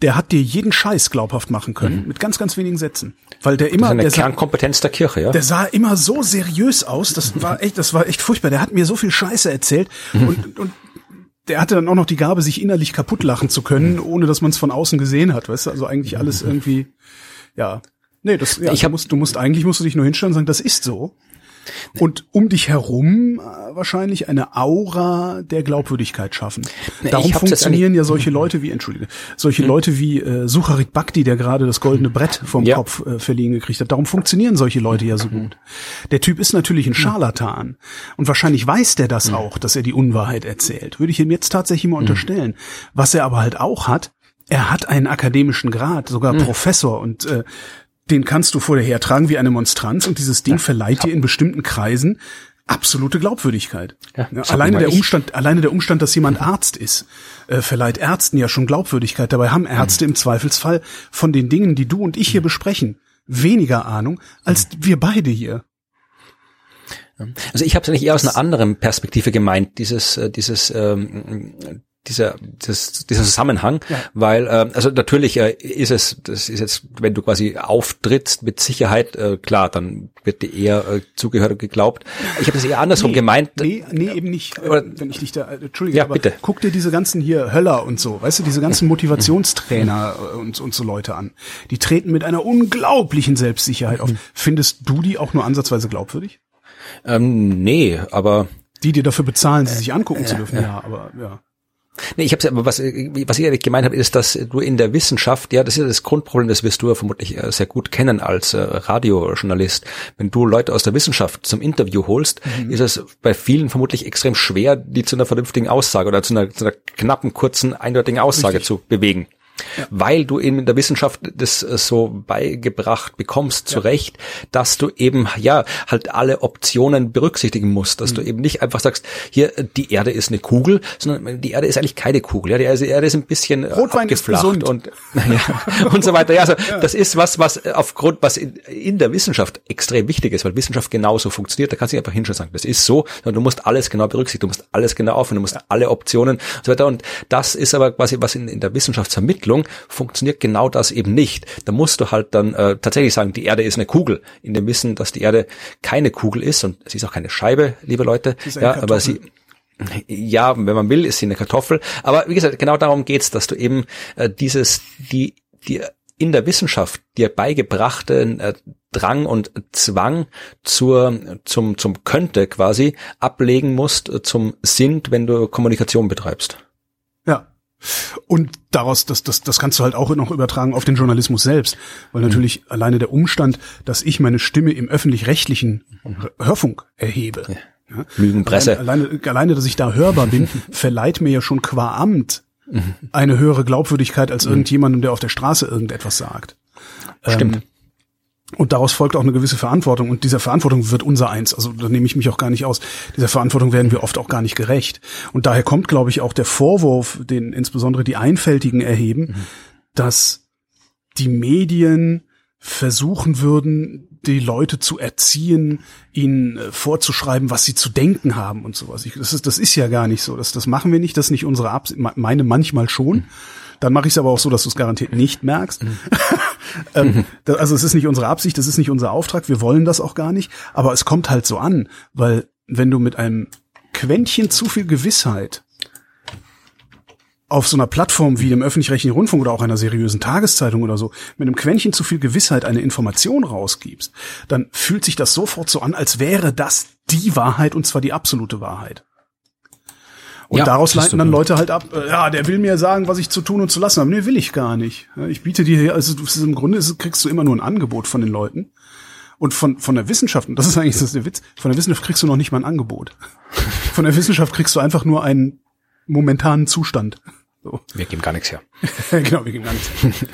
der hat dir jeden Scheiß glaubhaft machen können, mhm. mit ganz, ganz wenigen Sätzen. Weil der immer, das ist eine der Kernkompetenz der Kirche, ja. Der sah immer so seriös aus, das war echt, das war echt furchtbar. Der hat mir so viel Scheiße erzählt mhm. und, und der hatte dann auch noch die Gabe, sich innerlich kaputt lachen zu können, ohne dass man es von außen gesehen hat, weißt du? Also eigentlich alles mhm. irgendwie, ja. Nee, das, ja, ich hab, du musst, du musst, eigentlich musst du dich nur hinstellen und sagen, das ist so. Und um dich herum äh, wahrscheinlich eine Aura der Glaubwürdigkeit schaffen. Darum funktionieren ja solche Leute wie, entschuldige, solche hm. Leute wie äh, Sucharit Bhakti, der gerade das goldene Brett vom ja. Kopf äh, verliehen gekriegt hat. Darum funktionieren solche Leute ja so gut. Der Typ ist natürlich ein Scharlatan. Und wahrscheinlich weiß der das hm. auch, dass er die Unwahrheit erzählt. Würde ich ihm jetzt tatsächlich mal hm. unterstellen. Was er aber halt auch hat, er hat einen akademischen Grad, sogar mhm. Professor und äh, den kannst du vor dir hertragen wie eine Monstranz und dieses Ding ja, verleiht dir in bestimmten Kreisen absolute Glaubwürdigkeit. Ja, ja, alleine der Umstand, alleine der Umstand, dass jemand Arzt ist, äh, verleiht Ärzten ja schon Glaubwürdigkeit. Dabei haben Ärzte mhm. im Zweifelsfall von den Dingen, die du und ich hier mhm. besprechen, weniger Ahnung als mhm. wir beide hier. Also ich habe es eigentlich eher aus einer anderen Perspektive gemeint, dieses, äh, dieses ähm, dieser, das, dieser Zusammenhang, ja. weil äh, also natürlich äh, ist es, das ist jetzt, wenn du quasi auftrittst mit Sicherheit, äh, klar, dann wird dir eher äh, zugehört und geglaubt. Ich habe das eher andersrum nee, gemeint. Nee, nee, eben nicht, äh, wenn ich dich da, äh, entschuldige, ja, aber bitte. guck dir diese ganzen hier Höller und so, weißt du, diese ganzen Motivationstrainer und, und so Leute an. Die treten mit einer unglaublichen Selbstsicherheit auf. Findest du die auch nur ansatzweise glaubwürdig? Ähm, nee, aber die dir dafür bezahlen, sie sich angucken äh, zu dürfen, ja, aber ja. Nee, ich habe aber was, was ich eigentlich gemeint habe, ist, dass du in der Wissenschaft, ja, das ist ja das Grundproblem, das wirst du ja vermutlich äh, sehr gut kennen als äh, Radiojournalist. Wenn du Leute aus der Wissenschaft zum Interview holst, mhm. ist es bei vielen vermutlich extrem schwer, die zu einer vernünftigen Aussage oder zu einer, zu einer knappen, kurzen, eindeutigen Aussage Richtig. zu bewegen ja. weil du eben in der Wissenschaft das äh, so beigebracht bekommst, zu Recht, dass du eben, ja, halt alle Optionen berücksichtigen musst, dass mhm. du eben nicht einfach sagst, hier, die Erde ist eine Kugel, sondern die Erde ist eigentlich keine Kugel, ja, die Erde ist ein bisschen äh, Rotwein abgeflacht und, ja, und so weiter. Ja, also ja. das ist was, was aufgrund, was in, in, der Wissenschaft extrem wichtig ist, weil Wissenschaft genauso funktioniert, da kannst du nicht einfach hinschauen sagen, das ist so, sondern du musst alles genau berücksichtigen, du musst alles genau aufnehmen, du musst alle Optionen und so weiter und das ist aber quasi, was in, in der Wissenschaftsvermittlung Entwicklung funktioniert genau das eben nicht. Da musst du halt dann äh, tatsächlich sagen, die Erde ist eine Kugel, in dem Wissen, dass die Erde keine Kugel ist und sie ist auch keine Scheibe, liebe Leute. Ja, aber sie ja, wenn man will, ist sie eine Kartoffel. Aber wie gesagt, genau darum geht's, dass du eben äh, dieses, die, die in der Wissenschaft dir beigebrachten äh, Drang und Zwang zur, zum, zum könnte quasi ablegen musst, äh, zum sind, wenn du Kommunikation betreibst. Und daraus, das, das, das kannst du halt auch noch übertragen auf den Journalismus selbst. Weil natürlich mhm. alleine der Umstand, dass ich meine Stimme im öffentlich-rechtlichen Hörfunk erhebe. Ja. Ja, Lügenpresse. Alleine, alleine, dass ich da hörbar bin, verleiht mir ja schon qua Amt mhm. eine höhere Glaubwürdigkeit als mhm. irgendjemandem, der auf der Straße irgendetwas sagt. Stimmt. Ähm, und daraus folgt auch eine gewisse Verantwortung. Und dieser Verantwortung wird unser eins. Also da nehme ich mich auch gar nicht aus. Dieser Verantwortung werden wir oft auch gar nicht gerecht. Und daher kommt, glaube ich, auch der Vorwurf, den insbesondere die Einfältigen erheben, mhm. dass die Medien versuchen würden, die Leute zu erziehen, ihnen äh, vorzuschreiben, was sie zu denken haben und sowas. Ich, das, ist, das ist ja gar nicht so. Das, das machen wir nicht. Das ist nicht unsere Absicht. Meine manchmal schon. Mhm. Dann mache ich es aber auch so, dass du es garantiert nicht merkst. Mhm. ähm, mhm. das, also es ist nicht unsere Absicht, das ist nicht unser Auftrag, wir wollen das auch gar nicht, aber es kommt halt so an, weil wenn du mit einem Quäntchen zu viel Gewissheit auf so einer Plattform wie dem öffentlich-rechtlichen Rundfunk oder auch einer seriösen Tageszeitung oder so mit einem Quäntchen zu viel Gewissheit eine Information rausgibst, dann fühlt sich das sofort so an, als wäre das die Wahrheit und zwar die absolute Wahrheit. Und ja, daraus leiten dann Leute halt ab, äh, ja, der will mir sagen, was ich zu tun und zu lassen habe. Nee, will ich gar nicht. Ich biete dir, hier, also im Grunde kriegst du immer nur ein Angebot von den Leuten. Und von, von der Wissenschaft, und das ist eigentlich das ist der Witz, von der Wissenschaft kriegst du noch nicht mal ein Angebot. Von der Wissenschaft kriegst du einfach nur einen momentanen Zustand. So. Wir geben gar nichts her. genau, wir geben gar nichts her.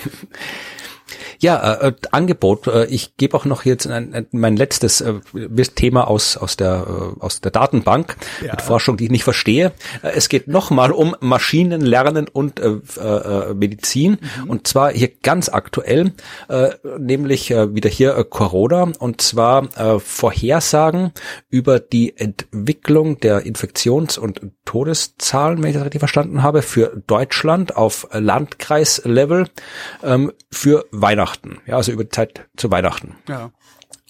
Ja, äh, äh, Angebot. Äh, ich gebe auch noch jetzt ein, ein, mein letztes äh, Thema aus aus der äh, aus der Datenbank ja. mit Forschung, die ich nicht verstehe. Äh, es geht nochmal um Maschinenlernen und äh, äh, Medizin mhm. und zwar hier ganz aktuell, äh, nämlich äh, wieder hier äh, Corona und zwar äh, Vorhersagen über die Entwicklung der Infektions- und Todeszahlen, wenn ich das richtig verstanden habe, für Deutschland auf Landkreislevel ähm, für Weihnachten, ja, also über die Zeit zu Weihnachten. Ja.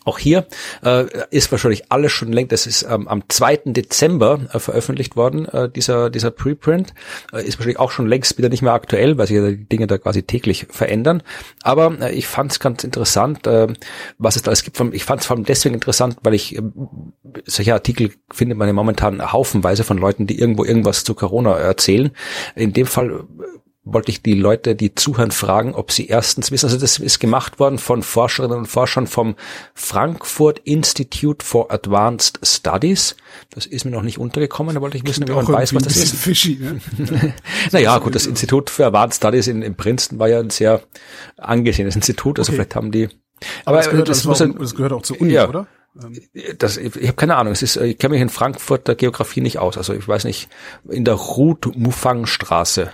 Auch hier äh, ist wahrscheinlich alles schon längst, das ist ähm, am 2. Dezember äh, veröffentlicht worden, äh, dieser, dieser Preprint, äh, ist wahrscheinlich auch schon längst wieder nicht mehr aktuell, weil sich ja die Dinge da quasi täglich verändern. Aber äh, ich fand es ganz interessant, äh, was es da alles gibt. Ich fand es vor allem deswegen interessant, weil ich äh, solche Artikel findet man ja momentan haufenweise von Leuten, die irgendwo irgendwas zu Corona erzählen. In dem Fall wollte ich die Leute, die zuhören, fragen, ob sie erstens wissen, also das ist gemacht worden von Forscherinnen und Forschern vom Frankfurt Institute for Advanced Studies. Das ist mir noch nicht untergekommen, da wollte ich wissen, ob man weiß, was das ist. Fishy, ne? naja, gut, das Institut für Advanced Studies in, in Princeton war ja ein sehr angesehenes Institut, also okay. vielleicht haben die aber, aber das, gehört, das, das, muss ein, das gehört auch zur Uni, ja, oder? Das, ich habe keine Ahnung. Es ist, ich kenne mich in Frankfurt der Geografie nicht aus. Also ich weiß nicht, in der Ruth-Mufang-Straße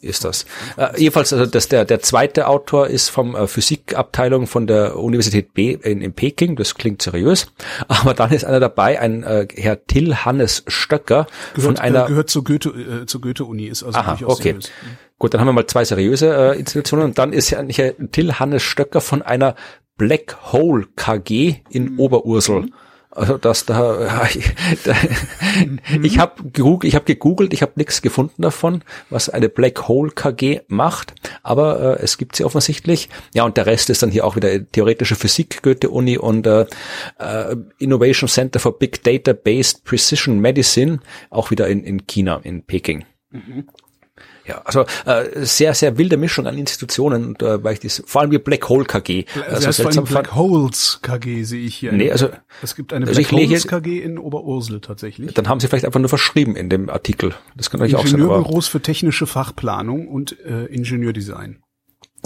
ist das. Äh, jedenfalls, also das, der, der zweite Autor ist vom äh, Physikabteilung von der Universität B in, in Peking, das klingt seriös. Aber dann ist einer dabei, ein äh, Herr Till Hannes Stöcker gehört, von einer... Äh, gehört zur Goethe, äh, zur Goethe-Uni, ist also Aha, okay. Seriös. Gut, dann haben wir mal zwei seriöse äh, Institutionen und dann ist ja Herr Till Hannes Stöcker von einer Black Hole KG in mhm. Oberursel. Mhm also dass da, da mhm. ich habe gegoogelt, ich habe gegoogelt, ich habe nichts gefunden davon, was eine Black Hole KG macht, aber äh, es gibt sie offensichtlich. Ja, und der Rest ist dann hier auch wieder theoretische Physik, Goethe-Uni und äh, äh, Innovation Center for Big Data Based Precision Medicine, auch wieder in, in China, in Peking. Mhm. Ja, also äh, sehr, sehr wilde Mischung an Institutionen, und, äh, weil ich das, vor allem wie Black Hole KG. Also also vor allem Black Holes KG sehe ich hier. Nee, also es gibt eine also Black Holes KG in Oberursel tatsächlich. Dann haben sie vielleicht einfach nur verschrieben in dem Artikel. Das kann natürlich auch sein. Ingenieurbüros für technische Fachplanung und äh, Ingenieurdesign.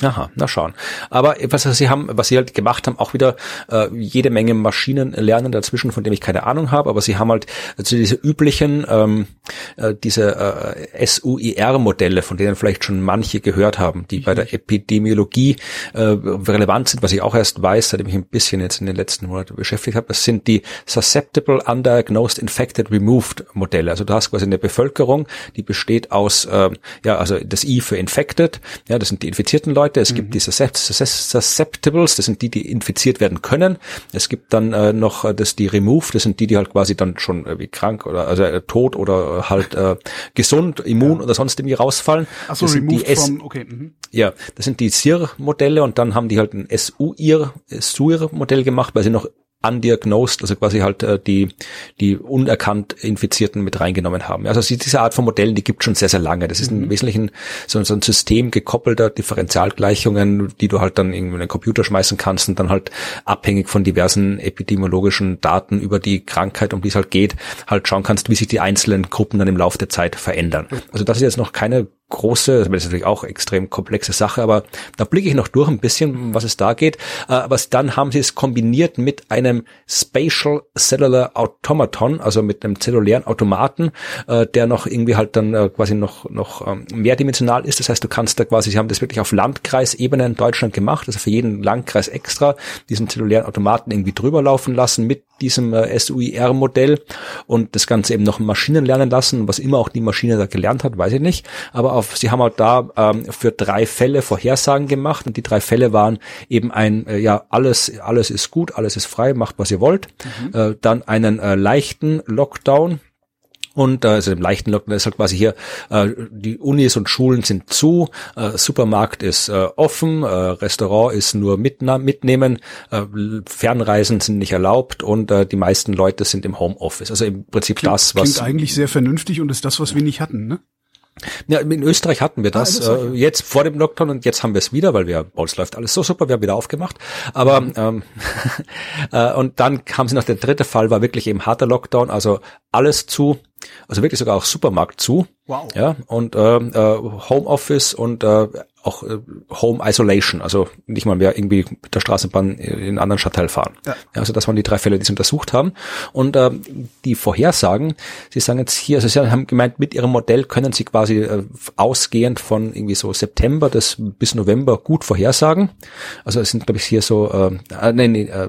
Aha, na schauen. Aber was sie haben, was sie halt gemacht haben, auch wieder äh, jede Menge Maschinen lernen dazwischen, von dem ich keine Ahnung habe, aber sie haben halt also diese üblichen, ähm, äh, diese äh, SUIR-Modelle, von denen vielleicht schon manche gehört haben, die bei der Epidemiologie äh, relevant sind, was ich auch erst weiß, seitdem ich ein bisschen jetzt in den letzten Monaten beschäftigt habe, das sind die Susceptible Undiagnosed Infected Removed Modelle. Also du hast quasi eine Bevölkerung, die besteht aus, äh, ja, also das I für Infected, ja, das sind die infizierten Leute, Leute. Es mhm. gibt die Susceptibles, das sind die, die infiziert werden können. Es gibt dann äh, noch äh, das die Remove, das sind die, die halt quasi dann schon äh, wie krank oder also äh, tot oder äh, halt äh, gesund, immun ja. oder sonst irgendwie rausfallen. Ach so, das sind die from, okay. Mhm. Ja, das sind die SIR-Modelle und dann haben die halt ein SUIR-Modell gemacht, weil sie noch undiagnosed, also quasi halt äh, die, die unerkannt Infizierten mit reingenommen haben. Also diese Art von Modellen, die gibt schon sehr, sehr lange. Das ist mhm. im Wesentlichen so, so ein System gekoppelter Differentialgleichungen, die du halt dann in den Computer schmeißen kannst und dann halt abhängig von diversen epidemiologischen Daten über die Krankheit, um die es halt geht, halt schauen kannst, wie sich die einzelnen Gruppen dann im Laufe der Zeit verändern. Also das ist jetzt noch keine große, das ist natürlich auch extrem komplexe Sache, aber da blicke ich noch durch ein bisschen, was es da geht. Äh, aber dann haben sie es kombiniert mit einem Spatial Cellular Automaton, also mit einem zellulären Automaten, äh, der noch irgendwie halt dann äh, quasi noch, noch ähm, mehrdimensional ist. Das heißt, du kannst da quasi, sie haben das wirklich auf Landkreisebene in Deutschland gemacht, also für jeden Landkreis extra diesen zellulären Automaten irgendwie drüber laufen lassen mit diesem SUIR-Modell und das Ganze eben noch Maschinen lernen lassen. Was immer auch die Maschine da gelernt hat, weiß ich nicht. Aber auf, sie haben halt da ähm, für drei Fälle Vorhersagen gemacht und die drei Fälle waren eben ein, äh, ja, alles, alles ist gut, alles ist frei, macht was ihr wollt. Mhm. Äh, dann einen äh, leichten Lockdown, und äh, also im leichten Lockdown ist halt quasi hier, äh, die Unis und Schulen sind zu, äh, Supermarkt ist äh, offen, äh, Restaurant ist nur mitnehmen, äh, Fernreisen sind nicht erlaubt und äh, die meisten Leute sind im Homeoffice. Also im Prinzip klingt, das, was... Klingt eigentlich sehr vernünftig und ist das, was wir nicht hatten, ne? Ja, in Österreich hatten wir das ah, äh, jetzt vor dem Lockdown und jetzt haben wir es wieder, weil wir bei uns läuft alles so super, wir haben wieder aufgemacht. Aber ähm, äh, und dann haben sie noch der dritte Fall, war wirklich eben harter Lockdown, also alles zu, Also wirklich sogar auch Supermarkt zu. Wow. Ja, und äh, äh, Homeoffice und äh, auch äh, Home Isolation, also nicht mal mehr irgendwie mit der Straßenbahn in einen anderen Stadtteil fahren. Ja. ja. also das waren die drei Fälle, die sie untersucht haben. Und äh, die Vorhersagen, sie sagen jetzt hier, also sie haben gemeint, mit ihrem Modell können sie quasi äh, ausgehend von irgendwie so September des, bis November gut vorhersagen. Also es sind, glaube ich, hier so, äh, äh nee, nee, äh,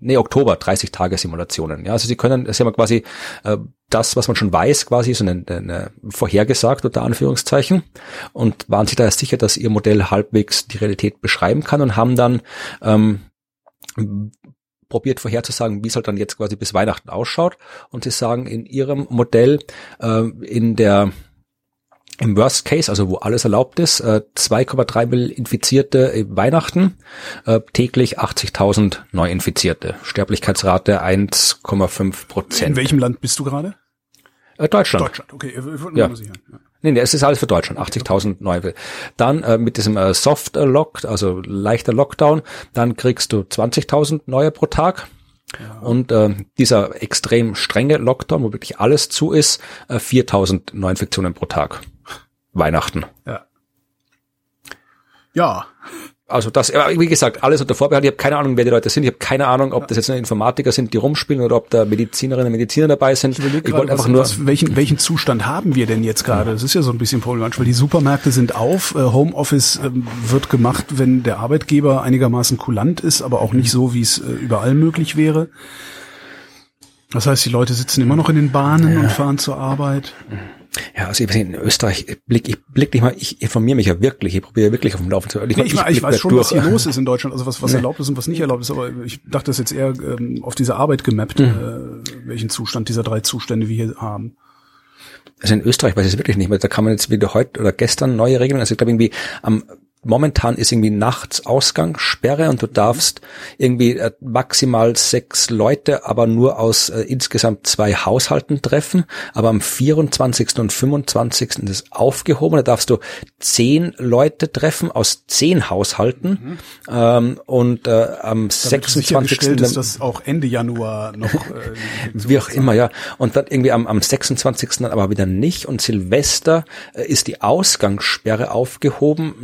nee, Oktober, 30 Tage Simulationen. Ja, also sie können, sie haben quasi äh, das, was man schon weiß, quasi so eine, eine vorhergesagt unter Anführungszeichen und waren sich da sicher, dass ihr Modell halbwegs die Realität beschreiben kann und haben dann ähm, probiert vorherzusagen, wie es halt dann jetzt quasi bis Weihnachten ausschaut. Und sie sagen in ihrem Modell äh, in der im Worst Case, also wo alles erlaubt ist, äh, 2,3 Millionen Infizierte Weihnachten, äh, täglich 80.000 Neuinfizierte, Sterblichkeitsrate 1,5 Prozent. In welchem Land bist du gerade? Äh, Deutschland. Deutschland, okay. Ja. Nee, nee, es ist alles für Deutschland, 80.000 neue. Dann äh, mit diesem äh, Soft Lock, also leichter Lockdown, dann kriegst du 20.000 neue pro Tag. Ja. Und äh, dieser extrem strenge Lockdown, wo wirklich alles zu ist, äh, 4000 Neuinfektionen pro Tag. Weihnachten. Ja. Ja, also das, wie gesagt, alles unter Vorbehalt. Ich habe keine Ahnung, wer die Leute sind. Ich habe keine Ahnung, ob das jetzt nur Informatiker sind, die rumspielen oder ob da Medizinerinnen und Mediziner dabei sind. Ich, ich wollte einfach was, nur. Was, welchen, welchen Zustand haben wir denn jetzt gerade? Das ist ja so ein bisschen problematisch, weil die Supermärkte sind auf. Äh, Homeoffice ähm, wird gemacht, wenn der Arbeitgeber einigermaßen kulant ist, aber auch nicht so, wie es äh, überall möglich wäre. Das heißt, die Leute sitzen immer noch in den Bahnen ja. und fahren zur Arbeit. Ja, also ich weiß nicht, in Österreich ich blick ich blick nicht mal, ich informiere mich ja wirklich, ich probiere wirklich auf dem Laufen zu. Ich, nee, ich, ich, ich weiß schon, durch. was hier los ist in Deutschland, also was was nee. erlaubt ist und was nicht erlaubt ist, aber ich dachte das jetzt eher ähm, auf diese Arbeit gemappt, mhm. äh, welchen Zustand dieser drei Zustände wir hier haben. Also in Österreich weiß ich es wirklich nicht mehr. Da kann man jetzt wieder heute oder gestern neue Regeln. Also ich glaube irgendwie am momentan ist irgendwie nachts Ausgangssperre und du darfst irgendwie äh, maximal sechs Leute, aber nur aus äh, insgesamt zwei Haushalten treffen. Aber am 24. und 25. ist aufgehoben. Da darfst du zehn Leute treffen aus zehn Haushalten. Mhm. Ähm, und äh, am Damit 26. ist das auch Ende Januar noch. Äh, wie auch immer, ja. Und dann irgendwie am, am 26. dann aber wieder nicht. Und Silvester äh, ist die Ausgangssperre aufgehoben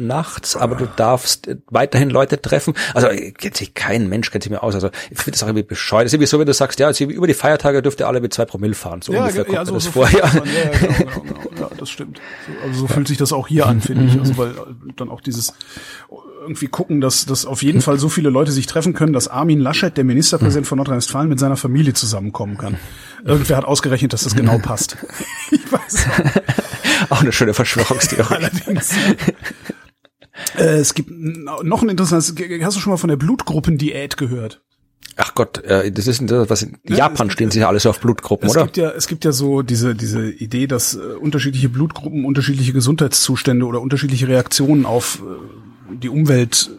nachts aber du darfst weiterhin Leute treffen. Also kennt sich kein Mensch kennt sich mehr aus. Also ich finde das auch irgendwie bescheuert. Das ist irgendwie so, wenn du sagst, ja, also über die Feiertage dürft ihr alle mit zwei Promille fahren. So ja, ungefähr kommt ja, so, das so vor. Ja. ja, genau, genau, genau. ja, das stimmt. Also so fühlt sich das auch hier an, finde ich. Also weil dann auch dieses irgendwie gucken, dass, dass auf jeden Fall so viele Leute sich treffen können, dass Armin Laschet, der Ministerpräsident von Nordrhein-Westfalen, mit seiner Familie zusammenkommen kann. Irgendwer hat ausgerechnet, dass das genau passt. ich weiß auch. auch eine schöne Verschwörungstheorie. Allerdings. Äh, es gibt noch ein interessantes, hast du schon mal von der Blutgruppendiät gehört? Ach Gott, äh, das ist was in ja, Japan stehen sie ja alle so auf Blutgruppen, es oder? Gibt ja, es gibt ja so diese, diese Idee, dass äh, unterschiedliche Blutgruppen unterschiedliche Gesundheitszustände oder unterschiedliche Reaktionen auf die Umwelt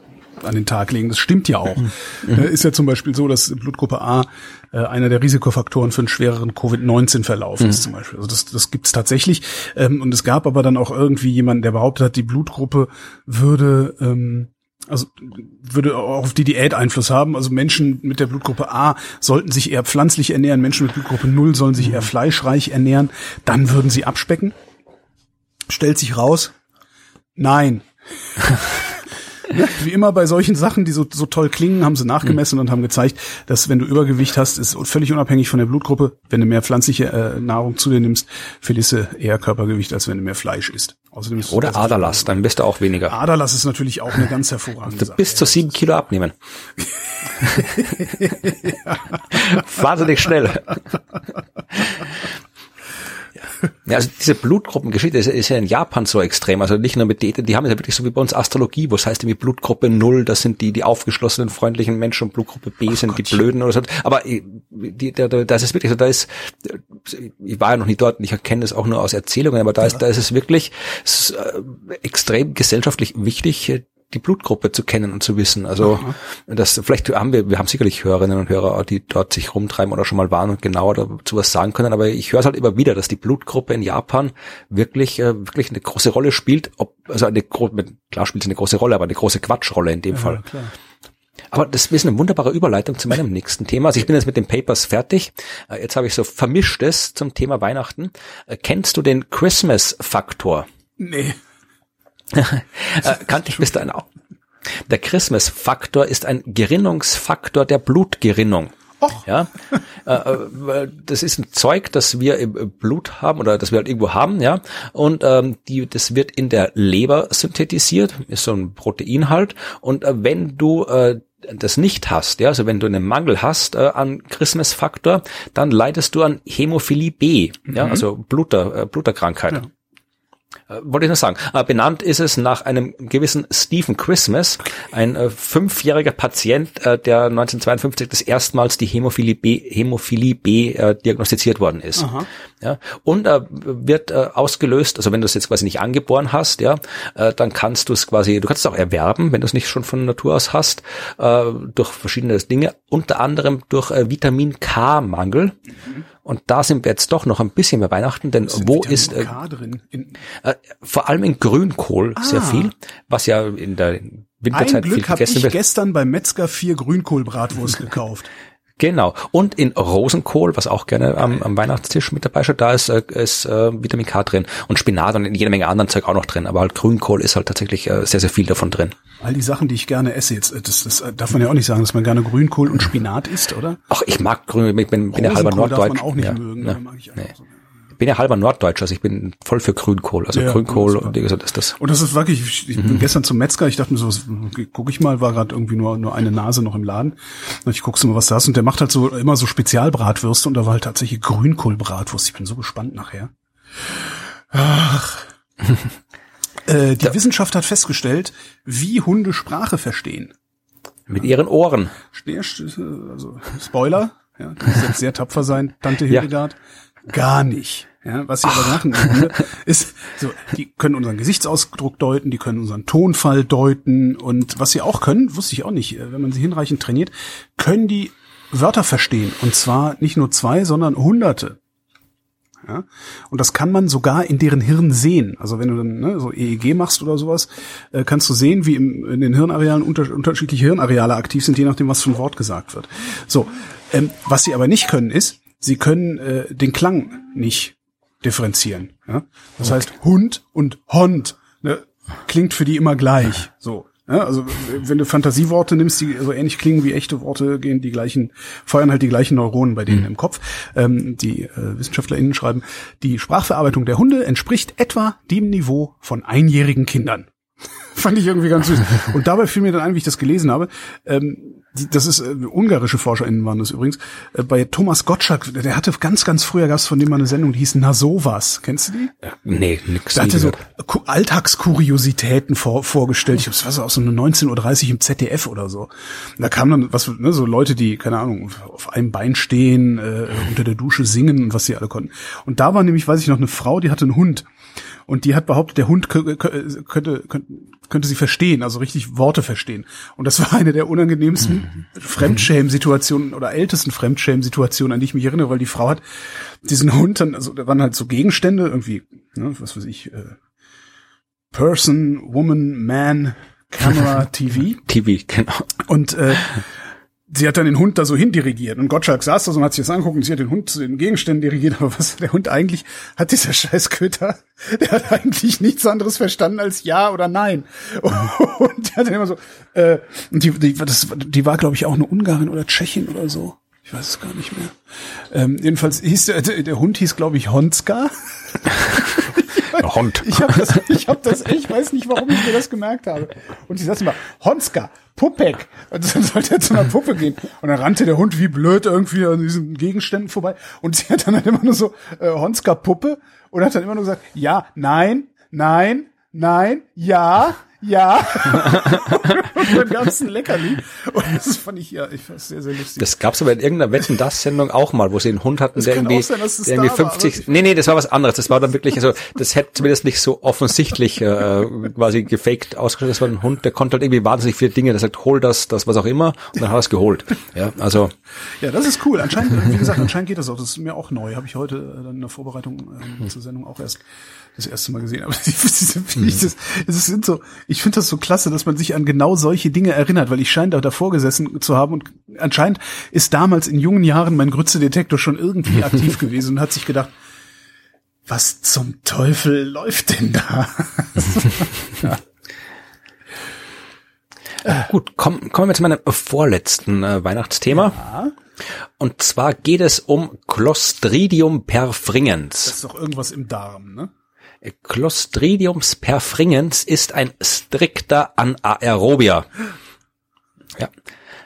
an den Tag legen. Das stimmt ja auch. Mhm. Ist ja zum Beispiel so, dass Blutgruppe A äh, einer der Risikofaktoren für einen schwereren Covid-19-Verlauf mhm. ist zum Beispiel. Also das, das gibt's tatsächlich. Ähm, und es gab aber dann auch irgendwie jemanden, der behauptet hat, die Blutgruppe würde ähm, also würde auch auf die Diät Einfluss haben. Also Menschen mit der Blutgruppe A sollten sich eher pflanzlich ernähren, Menschen mit Blutgruppe 0 sollen sich eher mhm. fleischreich ernähren, dann würden sie abspecken. Stellt sich raus, nein. Wie immer bei solchen Sachen, die so, so toll klingen, haben sie nachgemessen mhm. und haben gezeigt, dass wenn du Übergewicht hast, ist völlig unabhängig von der Blutgruppe, wenn du mehr pflanzliche äh, Nahrung zu dir nimmst, verlierst du eher Körpergewicht, als wenn du mehr Fleisch isst. Außerdem ist Oder Aderlass, dann bist du auch weniger. Aderlass ist natürlich auch eine ganz hervorragende Sache. Bis zu sieben Kilo abnehmen. Wahnsinnig schnell. Ja, also diese Blutgruppengeschichte ist, ist ja in Japan so extrem. Also nicht nur mit Diät, die haben ja wirklich so wie bei uns Astrologie, wo es heißt irgendwie Blutgruppe Null, das sind die, die aufgeschlossenen, freundlichen Menschen und Blutgruppe B Ach sind Gott. die Blöden oder so. Aber äh, die, da, da, das ist wirklich so, da ist, ich war ja noch nie dort und ich erkenne es auch nur aus Erzählungen, aber da ist, da ist es wirklich äh, extrem gesellschaftlich wichtig, die Blutgruppe zu kennen und zu wissen. Also Aha. das vielleicht haben wir, wir haben sicherlich Hörerinnen und Hörer, die dort sich rumtreiben oder schon mal waren und genauer dazu was sagen können. Aber ich höre es halt immer wieder, dass die Blutgruppe in Japan wirklich äh, wirklich eine große Rolle spielt. Ob, also eine klar spielt sie eine große Rolle, aber eine große Quatschrolle in dem ja, Fall. Klar. Aber das ist eine wunderbare Überleitung zu meinem nächsten Thema. Also ich bin jetzt mit den Papers fertig. Äh, jetzt habe ich so vermischtes zum Thema Weihnachten. Äh, kennst du den Christmas-Faktor? Nee. Äh, kannte ich bis dahin auch. Der Christmas-Faktor ist ein Gerinnungsfaktor der Blutgerinnung. Och. Ja, das ist ein Zeug, das wir im Blut haben oder das wir halt irgendwo haben, ja. Und ähm, die, das wird in der Leber synthetisiert, ist so ein Protein halt. Und äh, wenn du äh, das nicht hast, ja, also wenn du einen Mangel hast äh, an Christmas-Faktor, dann leidest du an Hämophilie B, mhm. ja, also Bluter, äh, Bluterkrankheit. Ja. Äh, wollte ich nur sagen. Äh, benannt ist es nach einem gewissen Stephen Christmas, ein äh, fünfjähriger Patient, äh, der 1952 das erstmals die Hämophilie B, Hämophilie B äh, diagnostiziert worden ist. Aha. Ja, und wird ausgelöst, also wenn du es jetzt quasi nicht angeboren hast, ja, dann kannst du es quasi, du kannst es auch erwerben, wenn du es nicht schon von Natur aus hast, durch verschiedene Dinge, unter anderem durch Vitamin K-Mangel. Mhm. Und da sind wir jetzt doch noch ein bisschen bei Weihnachten, denn wo Vitamin ist äh, äh, vor allem in Grünkohl ah. sehr viel, was ja in der Winterzeit Ein Glück habe ich gestern beim Metzger vier Grünkohlbratwurst gekauft. Genau. Und in Rosenkohl, was auch gerne am, am Weihnachtstisch mit dabei steht, da ist, äh, ist äh, Vitamin K drin und Spinat und in jede Menge anderen Zeug auch noch drin. Aber halt Grünkohl ist halt tatsächlich äh, sehr, sehr viel davon drin. All die Sachen, die ich gerne esse jetzt, äh, das, das darf man ja auch nicht sagen, dass man gerne Grünkohl und Spinat isst, oder? Ach, ich mag Grün, ich bin, bin ja halber Norddeutsch. Darf man auch nicht ja, mögen, ne? mag ich nee. so bin ja halber Norddeutscher, also ich bin voll für Grünkohl, also ja, Grünkohl und gesagt ist das. Und das ist wirklich, ich, ich mhm. bin gestern zum Metzger, ich dachte mir so, guck ich mal, war gerade irgendwie nur nur eine Nase noch im Laden. Und ich guckst mal, was da ist und der macht halt so immer so Spezialbratwürste und da war halt tatsächlich Grünkohlbratwurst. Ich bin so gespannt nachher. Ach. äh, die da. Wissenschaft hat festgestellt, wie Hunde Sprache verstehen. Mit ihren Ohren. Also Spoiler, ja, das wird sehr tapfer sein, Tante Hildegard. Ja gar nicht. Ja, was sie aber machen ist, so, die können unseren Gesichtsausdruck deuten, die können unseren Tonfall deuten und was sie auch können, wusste ich auch nicht, äh, wenn man sie hinreichend trainiert, können die Wörter verstehen und zwar nicht nur zwei, sondern hunderte. Ja? Und das kann man sogar in deren Hirn sehen. Also wenn du dann ne, so EEG machst oder sowas, äh, kannst du sehen, wie im, in den Hirnarealen unter, unterschiedliche Hirnareale aktiv sind, je nachdem, was für ein Wort gesagt wird. So, ähm, was sie aber nicht können, ist, sie können äh, den Klang nicht differenzieren. Ja? Das okay. heißt, Hund und Hond ne, klingt für die immer gleich. So. Ja, also wenn du Fantasieworte nimmst, die so ähnlich klingen wie echte Worte, gehen die gleichen, feuern halt die gleichen Neuronen bei denen mhm. im Kopf. Ähm, die äh, WissenschaftlerInnen schreiben, die Sprachverarbeitung der Hunde entspricht etwa dem Niveau von einjährigen Kindern. Fand ich irgendwie ganz süß. Und dabei fiel mir dann ein, wie ich das gelesen habe, ähm, die, das ist äh, ungarische ForscherInnen waren das übrigens, äh, bei Thomas Gottschalk, der hatte ganz, ganz früher gab's von dem mal eine Sendung, die hieß Na sowas. Kennst du die? Ja, nee, nix. Der hatte so Alltagskuriositäten vor, vorgestellt. Ich glaube, es war so eine 19.30 Uhr im ZDF oder so. Da kamen dann was, ne, so Leute, die, keine Ahnung, auf einem Bein stehen, äh, unter der Dusche singen und was sie alle konnten. Und da war nämlich, weiß ich noch, eine Frau, die hatte einen Hund. Und die hat behauptet, der Hund könnte, könnte, könnte sie verstehen, also richtig Worte verstehen. Und das war eine der unangenehmsten mhm. Fremdschämen-Situationen oder ältesten Fremdschämen-Situationen, an die ich mich erinnere, weil die Frau hat diesen Hund dann, also da waren halt so Gegenstände, irgendwie, ne, was weiß ich, äh, Person, Woman, Man, Camera, TV. TV, genau. Und äh, sie hat dann den Hund da so hindirigiert und Gottschalk saß da so und hat sich das angeguckt und sie hat den Hund zu den Gegenständen dirigiert, aber was der Hund eigentlich hat dieser scheiß Köter, der hat eigentlich nichts anderes verstanden als ja oder nein. Und der hat dann immer so, äh, und die, die, das, die war glaube ich auch eine Ungarin oder Tschechin oder so. Ich weiß es gar nicht mehr. Ähm, jedenfalls hieß der, der Hund hieß glaube ich Honska. Hund. Ich habe das, ich hab das, ich weiß nicht, warum ich mir das gemerkt habe. Und sie sagte immer, Honska, Puppek. Und dann sollte er zu einer Puppe gehen. Und dann rannte der Hund wie blöd irgendwie an diesen Gegenständen vorbei. Und sie hat dann halt immer nur so, äh, Honska Puppe. Und hat dann immer nur gesagt, ja, nein, nein, nein, ja, ja. und dann gab es ein Leckerli. Und das fand ich ja, ich fand sehr, sehr lustig. Das gab's aber in irgendeiner Wetten das Sendung auch mal, wo sie einen Hund hatten, das der irgendwie, sein, der irgendwie 50, nee, nee, das war was anderes. Das war dann wirklich, also, das hätte zumindest nicht so offensichtlich, äh, quasi gefaked ausgestellt. Das war ein Hund, der konnte halt irgendwie wahnsinnig viele Dinge. Der sagt, hol das, das, was auch immer. Und dann hat er es geholt. Ja, also. Ja, das ist cool. Anscheinend, wie gesagt, anscheinend geht das auch. Das ist mir auch neu. Habe ich heute äh, dann in der Vorbereitung ähm, zur Sendung auch erst das erste Mal gesehen. Aber mhm. das, das sind so, ich finde das so klasse, dass man sich an genau solche Dinge erinnert, weil ich scheine da davor gesessen zu haben und anscheinend ist damals in jungen Jahren mein Grützedetektor schon irgendwie aktiv gewesen und hat sich gedacht, was zum Teufel läuft denn da? ja. Äh, gut, komm, kommen wir zu meinem vorletzten äh, Weihnachtsthema. Ja. Und zwar geht es um Clostridium perfringens. Das ist doch irgendwas im Darm, ne? Clostridium perfringens ist ein strikter Anaerobia. Ja.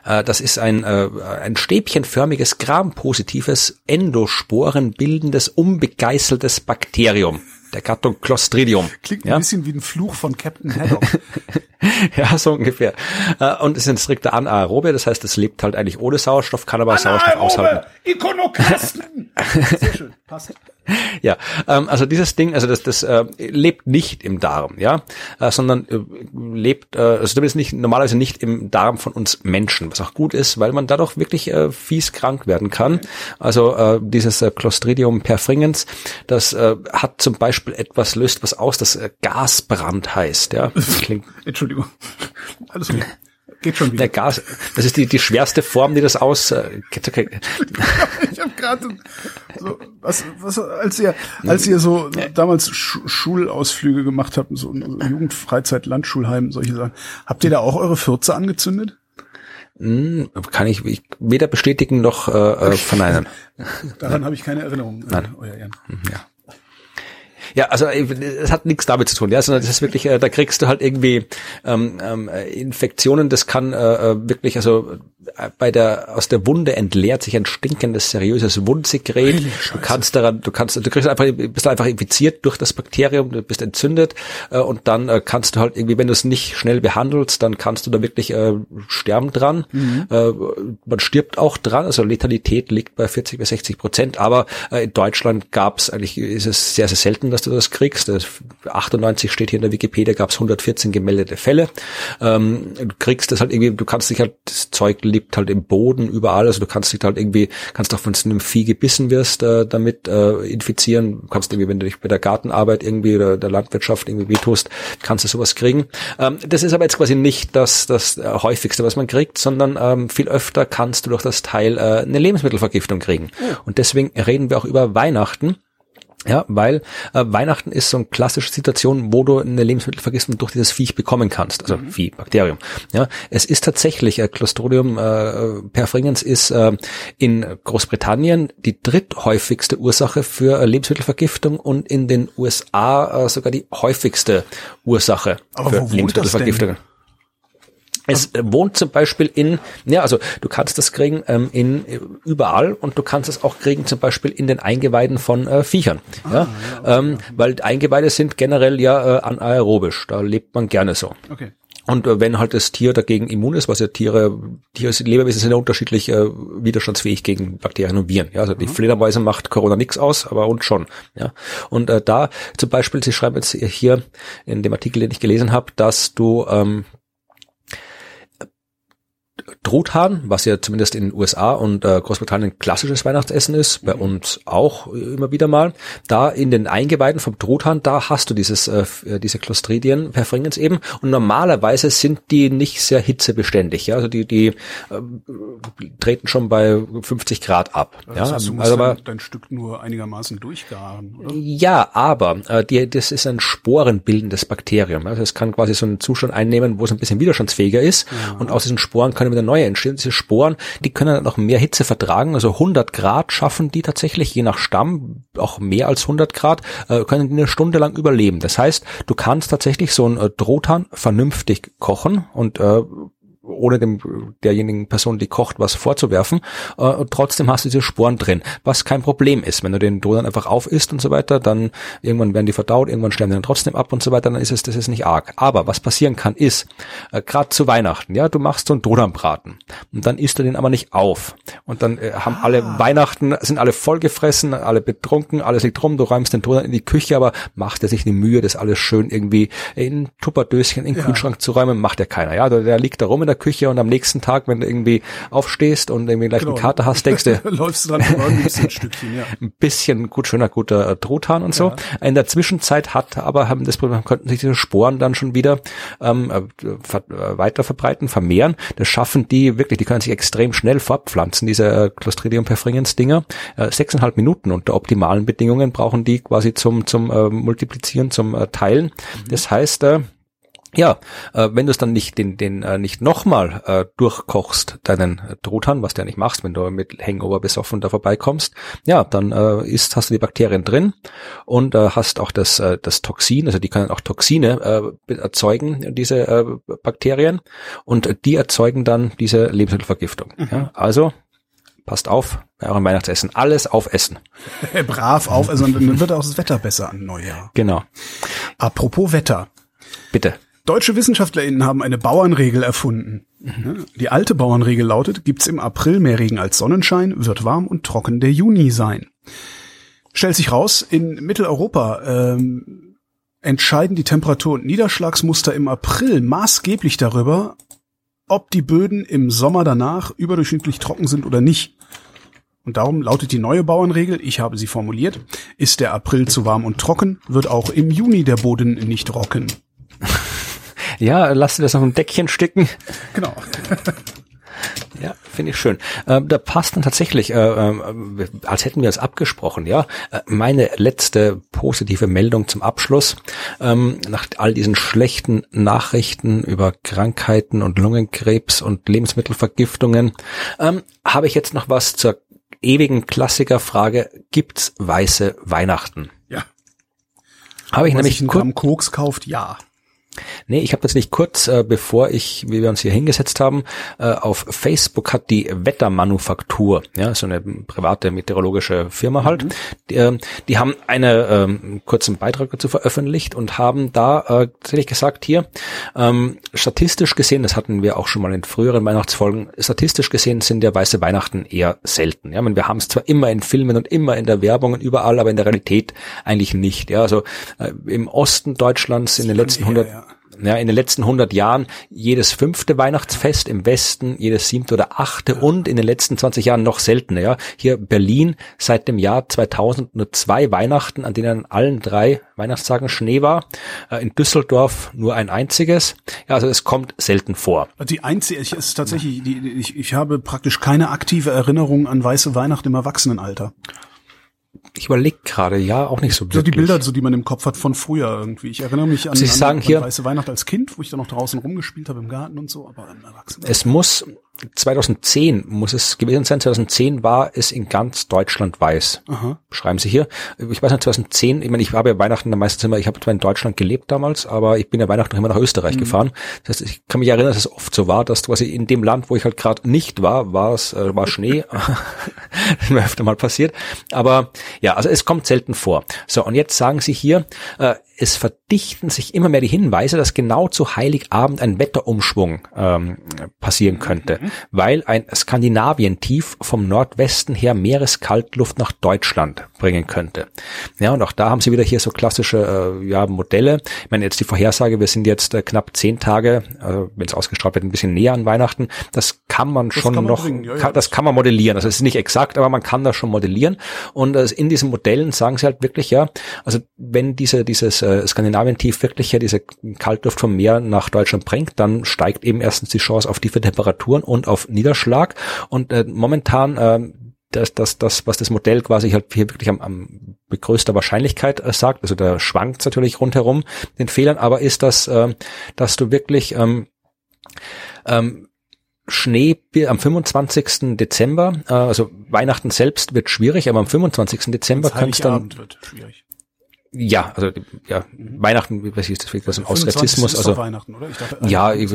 Äh, das ist ein, äh, ein stäbchenförmiges, grampositives, endosporenbildendes, unbegeißeltes Bakterium der Gattung Clostridium. Klingt ein bisschen wie ein Fluch von Captain Haddock. ja, so ungefähr. Äh, und es ist ein strikter Anaerobe, das heißt, es lebt halt eigentlich ohne Sauerstoff, kann aber Anaerobe, Sauerstoff aushalten. Ikonoklasten! Sehr schön, passt. Ja, ähm, also dieses Ding, also das, das äh, lebt nicht im Darm, ja, äh, sondern äh, lebt, äh, also zumindest nicht normalerweise nicht im Darm von uns Menschen, was auch gut ist, weil man dadurch wirklich äh, fies krank werden kann. Also äh, dieses äh, Clostridium perfringens, das äh, hat zum Beispiel etwas löst was aus, das äh, Gasbrand heißt, ja. Klingt Entschuldigung. Alles gut. Geht schon wieder. Der Gas, das ist die, die schwerste Form, die das aus. Äh, ich habe gerade so, was, was, als ihr, als ihr so damals Sch Schulausflüge gemacht habt, so, so Jugendfreizeit, Landschulheim, solche Sachen, habt ihr da auch eure Fürze angezündet? Hm, kann ich weder bestätigen noch äh, äh verneinen. Daran habe ich keine Erinnerung. Nein. Euer Ehren. Ja. Ja, also äh, es hat nichts damit zu tun, ja, sondern das ist wirklich, äh, da kriegst du halt irgendwie ähm, ähm, Infektionen, das kann äh, äh wirklich, also äh, bei der aus der Wunde entleert sich ein stinkendes, seriöses Wundsekret. Du kannst daran, du kannst, du kriegst einfach, bist einfach infiziert durch das Bakterium, du bist entzündet äh, und dann äh, kannst du halt irgendwie, wenn du es nicht schnell behandelst, dann kannst du da wirklich äh, sterben dran. Mhm. Äh, man stirbt auch dran, also Letalität liegt bei 40 bis 60 Prozent, aber äh, in Deutschland gab es eigentlich, ist es sehr, sehr selten, dass du das kriegst. 98 steht hier in der Wikipedia, gab es 114 gemeldete Fälle. Ähm, du kriegst das halt irgendwie, du kannst dich halt, das Zeug lebt halt im Boden überall, also du kannst dich halt irgendwie, kannst auch, wenn du einem Vieh gebissen wirst, äh, damit äh, infizieren. Du kannst irgendwie, wenn du dich bei der Gartenarbeit irgendwie oder der Landwirtschaft irgendwie wehtust, kannst du sowas kriegen. Ähm, das ist aber jetzt quasi nicht das, das äh, häufigste, was man kriegt, sondern ähm, viel öfter kannst du durch das Teil äh, eine Lebensmittelvergiftung kriegen. Oh. Und deswegen reden wir auch über Weihnachten. Ja, weil äh, Weihnachten ist so eine klassische Situation, wo du eine Lebensmittelvergiftung durch dieses Viech bekommen kannst, also mhm. Vieh, Bakterium. Ja, es ist tatsächlich äh, Clostridium äh, perfringens ist äh, in Großbritannien die dritthäufigste Ursache für äh, Lebensmittelvergiftung und in den USA äh, sogar die häufigste Ursache Aber für Lebensmittelvergiftung. Es wohnt zum Beispiel in, ja, also du kannst das kriegen ähm, in überall und du kannst es auch kriegen zum Beispiel in den Eingeweiden von äh, Viechern. Ah, ja, ja ähm, weil Eingeweide sind generell ja äh, anaerobisch, da lebt man gerne so. Okay. Und äh, wenn halt das Tier dagegen immun ist, was ja Tiere, Tiere Lebewesen sind ja unterschiedlich äh, widerstandsfähig gegen Bakterien und Viren. Ja, also die mhm. Fledermäuse macht Corona nix aus, aber uns schon. Ja, und äh, da zum Beispiel, Sie schreiben jetzt hier in dem Artikel, den ich gelesen habe, dass du ähm, Truthahn, was ja zumindest in den USA und äh, Großbritannien klassisches Weihnachtsessen ist, bei mhm. uns auch immer wieder mal. Da in den Eingeweiden vom Truthahn, da hast du dieses äh, äh diese Clostridien perfringens eben und normalerweise sind die nicht sehr hitzebeständig, ja, also die die äh, treten schon bei 50 Grad ab, das ja, heißt, du musst also aber dein Stück nur einigermaßen durchgaren, oder? Ja, aber äh, die, das ist ein sporenbildendes Bakterium, also es kann quasi so einen Zustand einnehmen, wo es ein bisschen widerstandsfähiger ist ja. und aus diesen Sporen können wieder neue entstehen. Diese Sporen, die können dann noch mehr Hitze vertragen. Also 100 Grad schaffen die tatsächlich, je nach Stamm, auch mehr als 100 Grad, äh, können die eine Stunde lang überleben. Das heißt, du kannst tatsächlich so ein äh, Drohtan vernünftig kochen und äh, ohne dem derjenigen Person, die kocht, was vorzuwerfen. Äh, und trotzdem hast du diese Sporen drin, was kein Problem ist. Wenn du den Drohnen einfach aufisst und so weiter, dann irgendwann werden die verdaut, irgendwann sterben die dann trotzdem ab und so weiter, dann ist es, das ist nicht arg. Aber was passieren kann, ist, äh, gerade zu Weihnachten, ja, du machst so einen Donnerbraten und dann isst du den aber nicht auf. Und dann äh, haben ah. alle Weihnachten, sind alle vollgefressen, alle betrunken, alles liegt rum, du räumst den Donner in die Küche, aber macht er sich die Mühe, das alles schön irgendwie in Tupperdöschen in den ja. Kühlschrank zu räumen, macht er keiner. Ja, der, der liegt da rum in der Küche und am nächsten Tag, wenn du irgendwie aufstehst und irgendwie gleich genau. eine Karte hast, denkst du, läufst du dran ein bisschen, Stückchen, ja. ein bisschen gut, schöner, guter äh, Truthahn und so. Ja. In der Zwischenzeit hat aber haben das Problem, konnten sich diese Sporen dann schon wieder ähm, äh, äh, weiter verbreiten, vermehren. Das schaffen die wirklich, die können sich extrem schnell fortpflanzen, diese äh, Clostridium perfringens Dinger. Äh, sechseinhalb Minuten unter optimalen Bedingungen brauchen die quasi zum zum äh, Multiplizieren, zum äh, Teilen. Mhm. Das heißt, äh, ja, äh, wenn du es dann nicht den den äh, nicht nochmal äh, durchkochst, deinen äh, Truthahn, was du ja nicht machst, wenn du mit Hangover besoffen da vorbeikommst, ja, dann äh, ist hast du die Bakterien drin und äh, hast auch das äh, das Toxin, also die können auch Toxine äh, erzeugen, diese äh, Bakterien und die erzeugen dann diese Lebensmittelvergiftung. Mhm. Ja, also passt auf bei eurem Weihnachtsessen. Alles aufessen. Brav auf, also dann wird auch das Wetter besser an Neujahr. Genau. Apropos Wetter. Bitte. Deutsche WissenschaftlerInnen haben eine Bauernregel erfunden. Mhm. Die alte Bauernregel lautet, gibt's im April mehr Regen als Sonnenschein, wird warm und trocken der Juni sein. Stellt sich raus, in Mitteleuropa ähm, entscheiden die Temperatur- und Niederschlagsmuster im April maßgeblich darüber, ob die Böden im Sommer danach überdurchschnittlich trocken sind oder nicht. Und darum lautet die neue Bauernregel, ich habe sie formuliert, ist der April zu warm und trocken, wird auch im Juni der Boden nicht trocken. Ja, lass dir das auf dem Deckchen sticken. Genau. Ja, finde ich schön. Ähm, da passt dann tatsächlich, äh, äh, als hätten wir es abgesprochen, ja. Äh, meine letzte positive Meldung zum Abschluss. Ähm, nach all diesen schlechten Nachrichten über Krankheiten und Lungenkrebs und Lebensmittelvergiftungen, ähm, habe ich jetzt noch was zur ewigen Klassikerfrage, gibt's weiße Weihnachten? Ja. Habe ich Was nämlich ich einen Gramm Koks kauft, ja. Nee, ich habe nicht kurz, äh, bevor ich, wie wir uns hier hingesetzt haben, äh, auf Facebook hat die Wettermanufaktur, ja, so eine private meteorologische Firma halt, mhm. die, äh, die, haben eine ähm, kurzen Beitrag dazu veröffentlicht und haben da äh, tatsächlich gesagt, hier, ähm, statistisch gesehen, das hatten wir auch schon mal in früheren Weihnachtsfolgen, statistisch gesehen sind ja weiße Weihnachten eher selten. Ja, meine, wir haben es zwar immer in Filmen und immer in der Werbung und überall, aber in der Realität eigentlich nicht. Ja, also äh, im Osten Deutschlands in den letzten 100 ja ja, in den letzten 100 Jahren jedes fünfte Weihnachtsfest, im Westen jedes siebte oder achte und in den letzten 20 Jahren noch seltener. Ja, hier Berlin seit dem Jahr 2000 nur zwei Weihnachten, an denen an allen drei Weihnachtstagen Schnee war. Äh, in Düsseldorf nur ein einziges. Ja, also es kommt selten vor. Die einzige ich, ist tatsächlich, die, ich, ich habe praktisch keine aktive Erinnerung an weiße Weihnachten im Erwachsenenalter. Ich überlege gerade, ja, auch nicht so wirklich. So die Bilder, so die man im Kopf hat von früher irgendwie. Ich erinnere mich an, Sie an, sagen an hier, Weiße Weihnacht als Kind, wo ich da noch draußen rumgespielt habe im Garten und so, aber im Erwachsenen. Es muss 2010 muss es gewesen sein. 2010 war es in ganz Deutschland weiß. Aha. Schreiben Sie hier. Ich weiß nicht, 2010, ich meine, ich habe ja Weihnachten meistens immer, ich habe zwar in Deutschland gelebt damals, aber ich bin ja Weihnachten noch immer nach Österreich mhm. gefahren. Das heißt, ich kann mich erinnern, dass es oft so war, dass quasi in dem Land, wo ich halt gerade nicht war, war es, äh, war Schnee. das mir öfter mal passiert. Aber ja, also es kommt selten vor. So, und jetzt sagen Sie hier, äh, es verdichten sich immer mehr die Hinweise, dass genau zu Heiligabend ein Wetterumschwung ähm, passieren könnte, mhm. weil ein Skandinavien-Tief vom Nordwesten her Meereskaltluft nach Deutschland bringen könnte. Ja, und auch da haben sie wieder hier so klassische äh, ja, Modelle. Ich meine, jetzt die Vorhersage, wir sind jetzt äh, knapp zehn Tage, äh, wenn es ausgestrahlt wird, ein bisschen näher an Weihnachten. Das kann man das schon kann man noch, ja, ja. Kann, das kann man modellieren. Also es ist nicht exakt, aber man kann das schon modellieren. Und äh, in diesen Modellen sagen sie halt wirklich, ja, also wenn diese, dieses äh, Skandinavien-Tief wirklich ja diese Kaltluft vom Meer nach Deutschland bringt, dann steigt eben erstens die Chance auf tiefe Temperaturen und auf Niederschlag. Und äh, momentan äh, das, das, das, was das Modell quasi halt hier wirklich am, am mit größter Wahrscheinlichkeit äh, sagt, also da schwankt natürlich rundherum den Fehlern, aber ist das, äh, dass du wirklich ähm, ähm, Schnee am 25. Dezember, äh, also Weihnachten selbst wird schwierig, aber am 25. Dezember könnte es dann wird schwierig ja, also ja, mhm. Weihnachten, was ist das, das ein Ausratismus, also Weihnachten, oder? Ich dachte, ja, ich,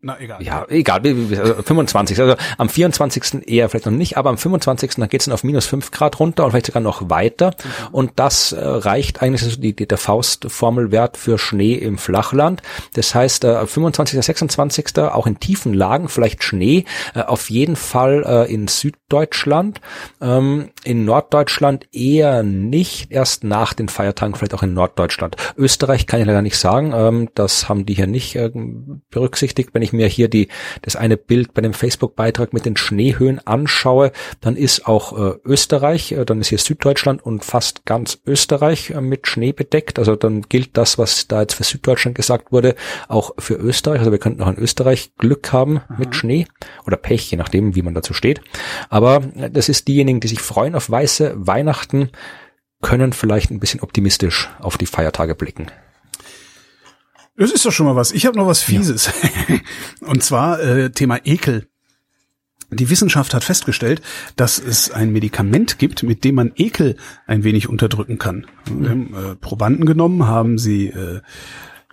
Na, egal. Ja, egal, also 25, also am 24. eher vielleicht noch nicht, aber am 25. dann geht's dann auf minus 5 Grad runter und vielleicht sogar noch weiter mhm. und das äh, reicht eigentlich also die, die, der Faustformelwert für Schnee im Flachland. Das heißt, äh, 25. 26. auch in tiefen Lagen vielleicht Schnee, äh, auf jeden Fall äh, in Süddeutschland, ähm, in Norddeutschland eher nicht, erst nach den Feiertagen Feiertagen vielleicht auch in Norddeutschland. Österreich kann ich leider nicht sagen, ähm, das haben die hier nicht äh, berücksichtigt. Wenn ich mir hier die das eine Bild bei dem Facebook-Beitrag mit den Schneehöhen anschaue, dann ist auch äh, Österreich, äh, dann ist hier Süddeutschland und fast ganz Österreich äh, mit Schnee bedeckt. Also dann gilt das, was da jetzt für Süddeutschland gesagt wurde, auch für Österreich. Also wir könnten auch in Österreich Glück haben Aha. mit Schnee oder Pech, je nachdem, wie man dazu steht. Aber äh, das ist diejenigen, die sich freuen auf weiße Weihnachten, können vielleicht ein bisschen optimistisch auf die Feiertage blicken. Das ist doch schon mal was. Ich habe noch was Fieses. Ja. Und zwar äh, Thema Ekel. Die Wissenschaft hat festgestellt, dass es ein Medikament gibt, mit dem man Ekel ein wenig unterdrücken kann. Wir haben äh, Probanden genommen, haben sie äh,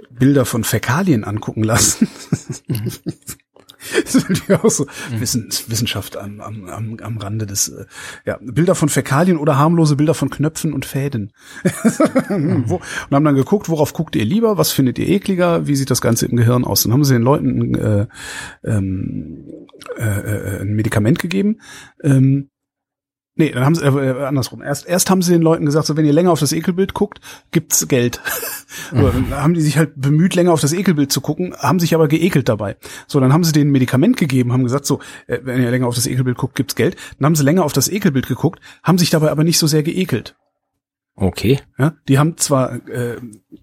Bilder von Fäkalien angucken lassen. Das ist natürlich auch so. Wissens, Wissenschaft am, am, am, am Rande des, äh, ja, Bilder von Fäkalien oder harmlose Bilder von Knöpfen und Fäden. mhm. Und haben dann geguckt, worauf guckt ihr lieber, was findet ihr ekliger, wie sieht das Ganze im Gehirn aus. Dann haben sie den Leuten äh, ähm, äh, äh, ein Medikament gegeben, ähm, Nee, dann haben sie äh, andersrum. Erst erst haben sie den Leuten gesagt, so wenn ihr länger auf das Ekelbild guckt, gibt's Geld. so, dann haben die sich halt bemüht, länger auf das Ekelbild zu gucken, haben sich aber geekelt dabei. So, dann haben sie denen ein Medikament gegeben, haben gesagt, so äh, wenn ihr länger auf das Ekelbild guckt, gibt's Geld. Dann haben sie länger auf das Ekelbild geguckt, haben sich dabei aber nicht so sehr geekelt. Okay. Ja, die haben zwar äh,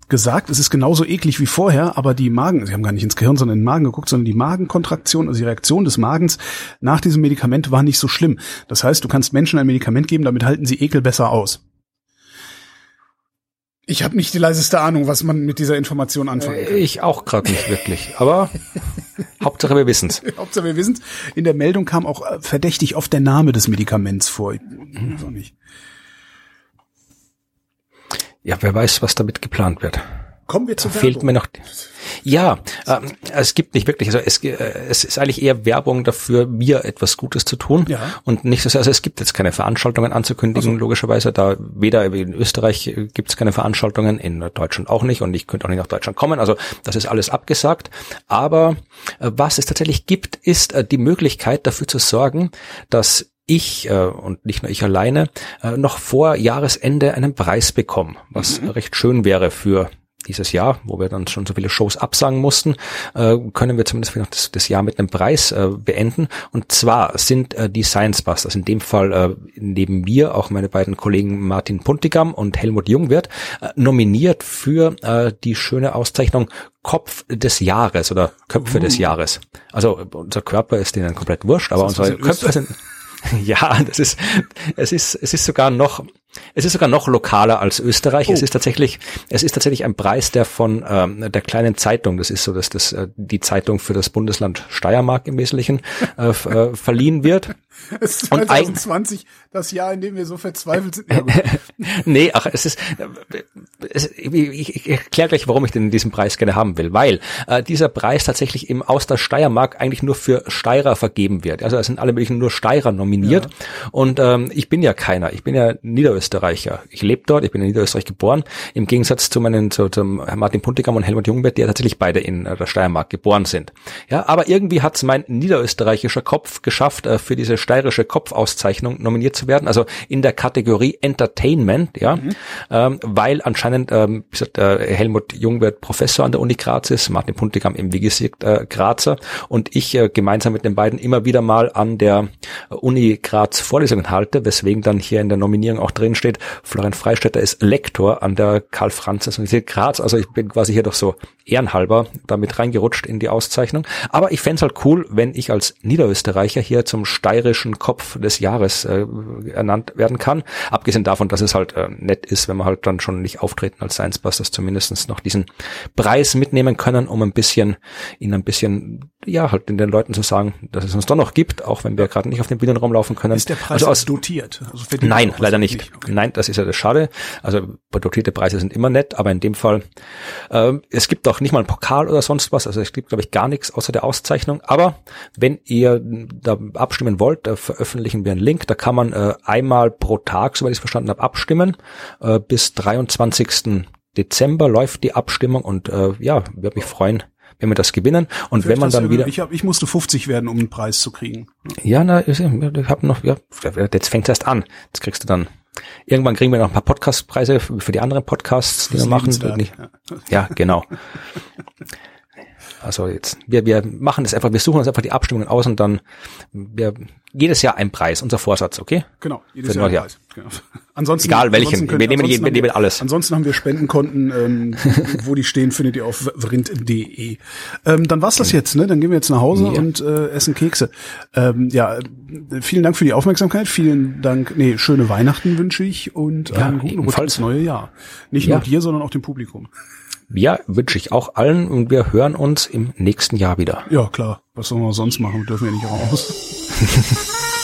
gesagt, es ist genauso eklig wie vorher, aber die Magen, sie haben gar nicht ins Gehirn, sondern in den Magen geguckt, sondern die Magenkontraktion, also die Reaktion des Magens nach diesem Medikament war nicht so schlimm. Das heißt, du kannst Menschen ein Medikament geben, damit halten sie Ekel besser aus. Ich habe nicht die leiseste Ahnung, was man mit dieser Information anfangen kann. Ich auch gerade nicht wirklich, aber Hauptsache wir wissen's. Hauptsache wir wissen's. In der Meldung kam auch äh, verdächtig oft der Name des Medikaments vor. Ich weiß auch nicht. Ja, wer weiß, was damit geplant wird. Kommen wir zu Fehlt mir noch. Ja, äh, es gibt nicht wirklich. Also es, äh, es ist eigentlich eher Werbung dafür, mir etwas Gutes zu tun ja. und nicht so. Also es gibt jetzt keine Veranstaltungen anzukündigen, also. logischerweise. Da weder in Österreich gibt es keine Veranstaltungen, in Deutschland auch nicht und ich könnte auch nicht nach Deutschland kommen. Also das ist alles abgesagt. Aber äh, was es tatsächlich gibt, ist äh, die Möglichkeit dafür zu sorgen, dass ich äh, und nicht nur ich alleine äh, noch vor Jahresende einen Preis bekommen, was mhm. recht schön wäre für dieses Jahr, wo wir dann schon so viele Shows absagen mussten, äh, können wir zumindest noch das, das, Jahr mit einem Preis äh, beenden. Und zwar sind äh, die Science Busters, in dem Fall äh, neben mir auch meine beiden Kollegen Martin Puntigam und Helmut Jungwirth, äh, nominiert für äh, die schöne Auszeichnung Kopf des Jahres oder Köpfe uh. des Jahres. Also unser Körper ist denen komplett wurscht, aber unsere Köpfe sind Ja, das ist, es ist, es ist sogar noch, es ist sogar noch lokaler als Österreich. Oh. Es ist tatsächlich, es ist tatsächlich ein Preis, der von ähm, der kleinen Zeitung, das ist so, dass das äh, die Zeitung für das Bundesland Steiermark im Wesentlichen äh, äh, verliehen wird. Es ist 2020 das Jahr, in dem wir so verzweifelt sind. nee, ach, es ist, es, ich, ich erkläre gleich, warum ich denn diesen Preis gerne haben will, weil äh, dieser Preis tatsächlich im aus der Steiermark eigentlich nur für Steirer vergeben wird. Also es sind alle möglichen nur Steirer nominiert ja. und ähm, ich bin ja keiner, ich bin ja Niederösterreicher. Ich lebe dort, ich bin in Niederösterreich geboren, im Gegensatz zu meinen, zu, zum Martin Puntigam und Helmut Jungbert, die ja tatsächlich beide in äh, der Steiermark geboren sind. Ja, aber irgendwie hat es mein niederösterreichischer Kopf geschafft, äh, für diese steirische Kopfauszeichnung nominiert zu werden, also in der Kategorie Entertainment, ja, mhm. ähm, weil anscheinend, ähm, gesagt, äh, Helmut Jung wird Professor an der Uni Graz ist, Martin Puntigam im wie gesagt äh, Grazer und ich äh, gemeinsam mit den beiden immer wieder mal an der Uni Graz Vorlesungen halte, weswegen dann hier in der Nominierung auch drin steht, Florian Freistetter ist Lektor an der Karl-Franzens-Universität Graz, also ich bin quasi hier doch so ehrenhalber damit reingerutscht in die Auszeichnung, aber ich fände halt cool, wenn ich als Niederösterreicher hier zum steirischen Kopf des Jahres äh, ernannt werden kann. Abgesehen davon, dass es halt äh, nett ist, wenn man halt dann schon nicht auftreten als Science Busters zumindestens noch diesen Preis mitnehmen können, um ein bisschen, ihnen ein bisschen, ja, halt den Leuten zu sagen, dass es uns doch noch gibt, auch wenn wir gerade nicht auf den Bildern rumlaufen können. Ist der Preis also aus, dotiert? Also nein, leider nicht. nicht. Okay. Nein, das ist ja das Schade. Also dotierte Preise sind immer nett, aber in dem Fall, äh, es gibt auch nicht mal einen Pokal oder sonst was, also es gibt, glaube ich, gar nichts außer der Auszeichnung. Aber wenn ihr da abstimmen wollt, äh, veröffentlichen wir einen Link, da kann man äh, einmal pro Tag, soweit ich es verstanden habe, abstimmen. Äh, bis 23. Dezember läuft die Abstimmung und äh, ja, würde mich freuen, wenn wir das gewinnen. Und Vielleicht wenn man dann wieder. Ich, hab, ich musste 50 werden, um einen Preis zu kriegen. Ja, na, ich, ich habe noch, ja, jetzt fängt erst an. Jetzt kriegst du dann Irgendwann kriegen wir noch ein paar Podcastpreise für die anderen Podcasts, die wir machen. Ja, genau. Also jetzt, wir, wir machen es einfach, wir suchen uns einfach die Abstimmungen aus und dann wir jedes Jahr ein Preis, unser Vorsatz, okay? Genau, jedes Jahr ein Preis. Genau. Ansonsten, Egal welchen, wir nehmen, wir nehmen alles. Ansonsten haben wir Spendenkonten, ähm, wo die stehen, findet ihr auf vrind.de. Ähm, dann war's das jetzt, ne? Dann gehen wir jetzt nach Hause ja. und äh, essen Kekse. Ähm, ja, vielen Dank für die Aufmerksamkeit. Vielen Dank, nee, schöne Weihnachten wünsche ich und ja, einen guten Rutsch ins neue Jahr. Nicht ja. nur dir, sondern auch dem Publikum. Ja, wünsche ich auch allen und wir hören uns im nächsten Jahr wieder. Ja, klar. Was sollen wir sonst machen? Dürfen wir nicht raus.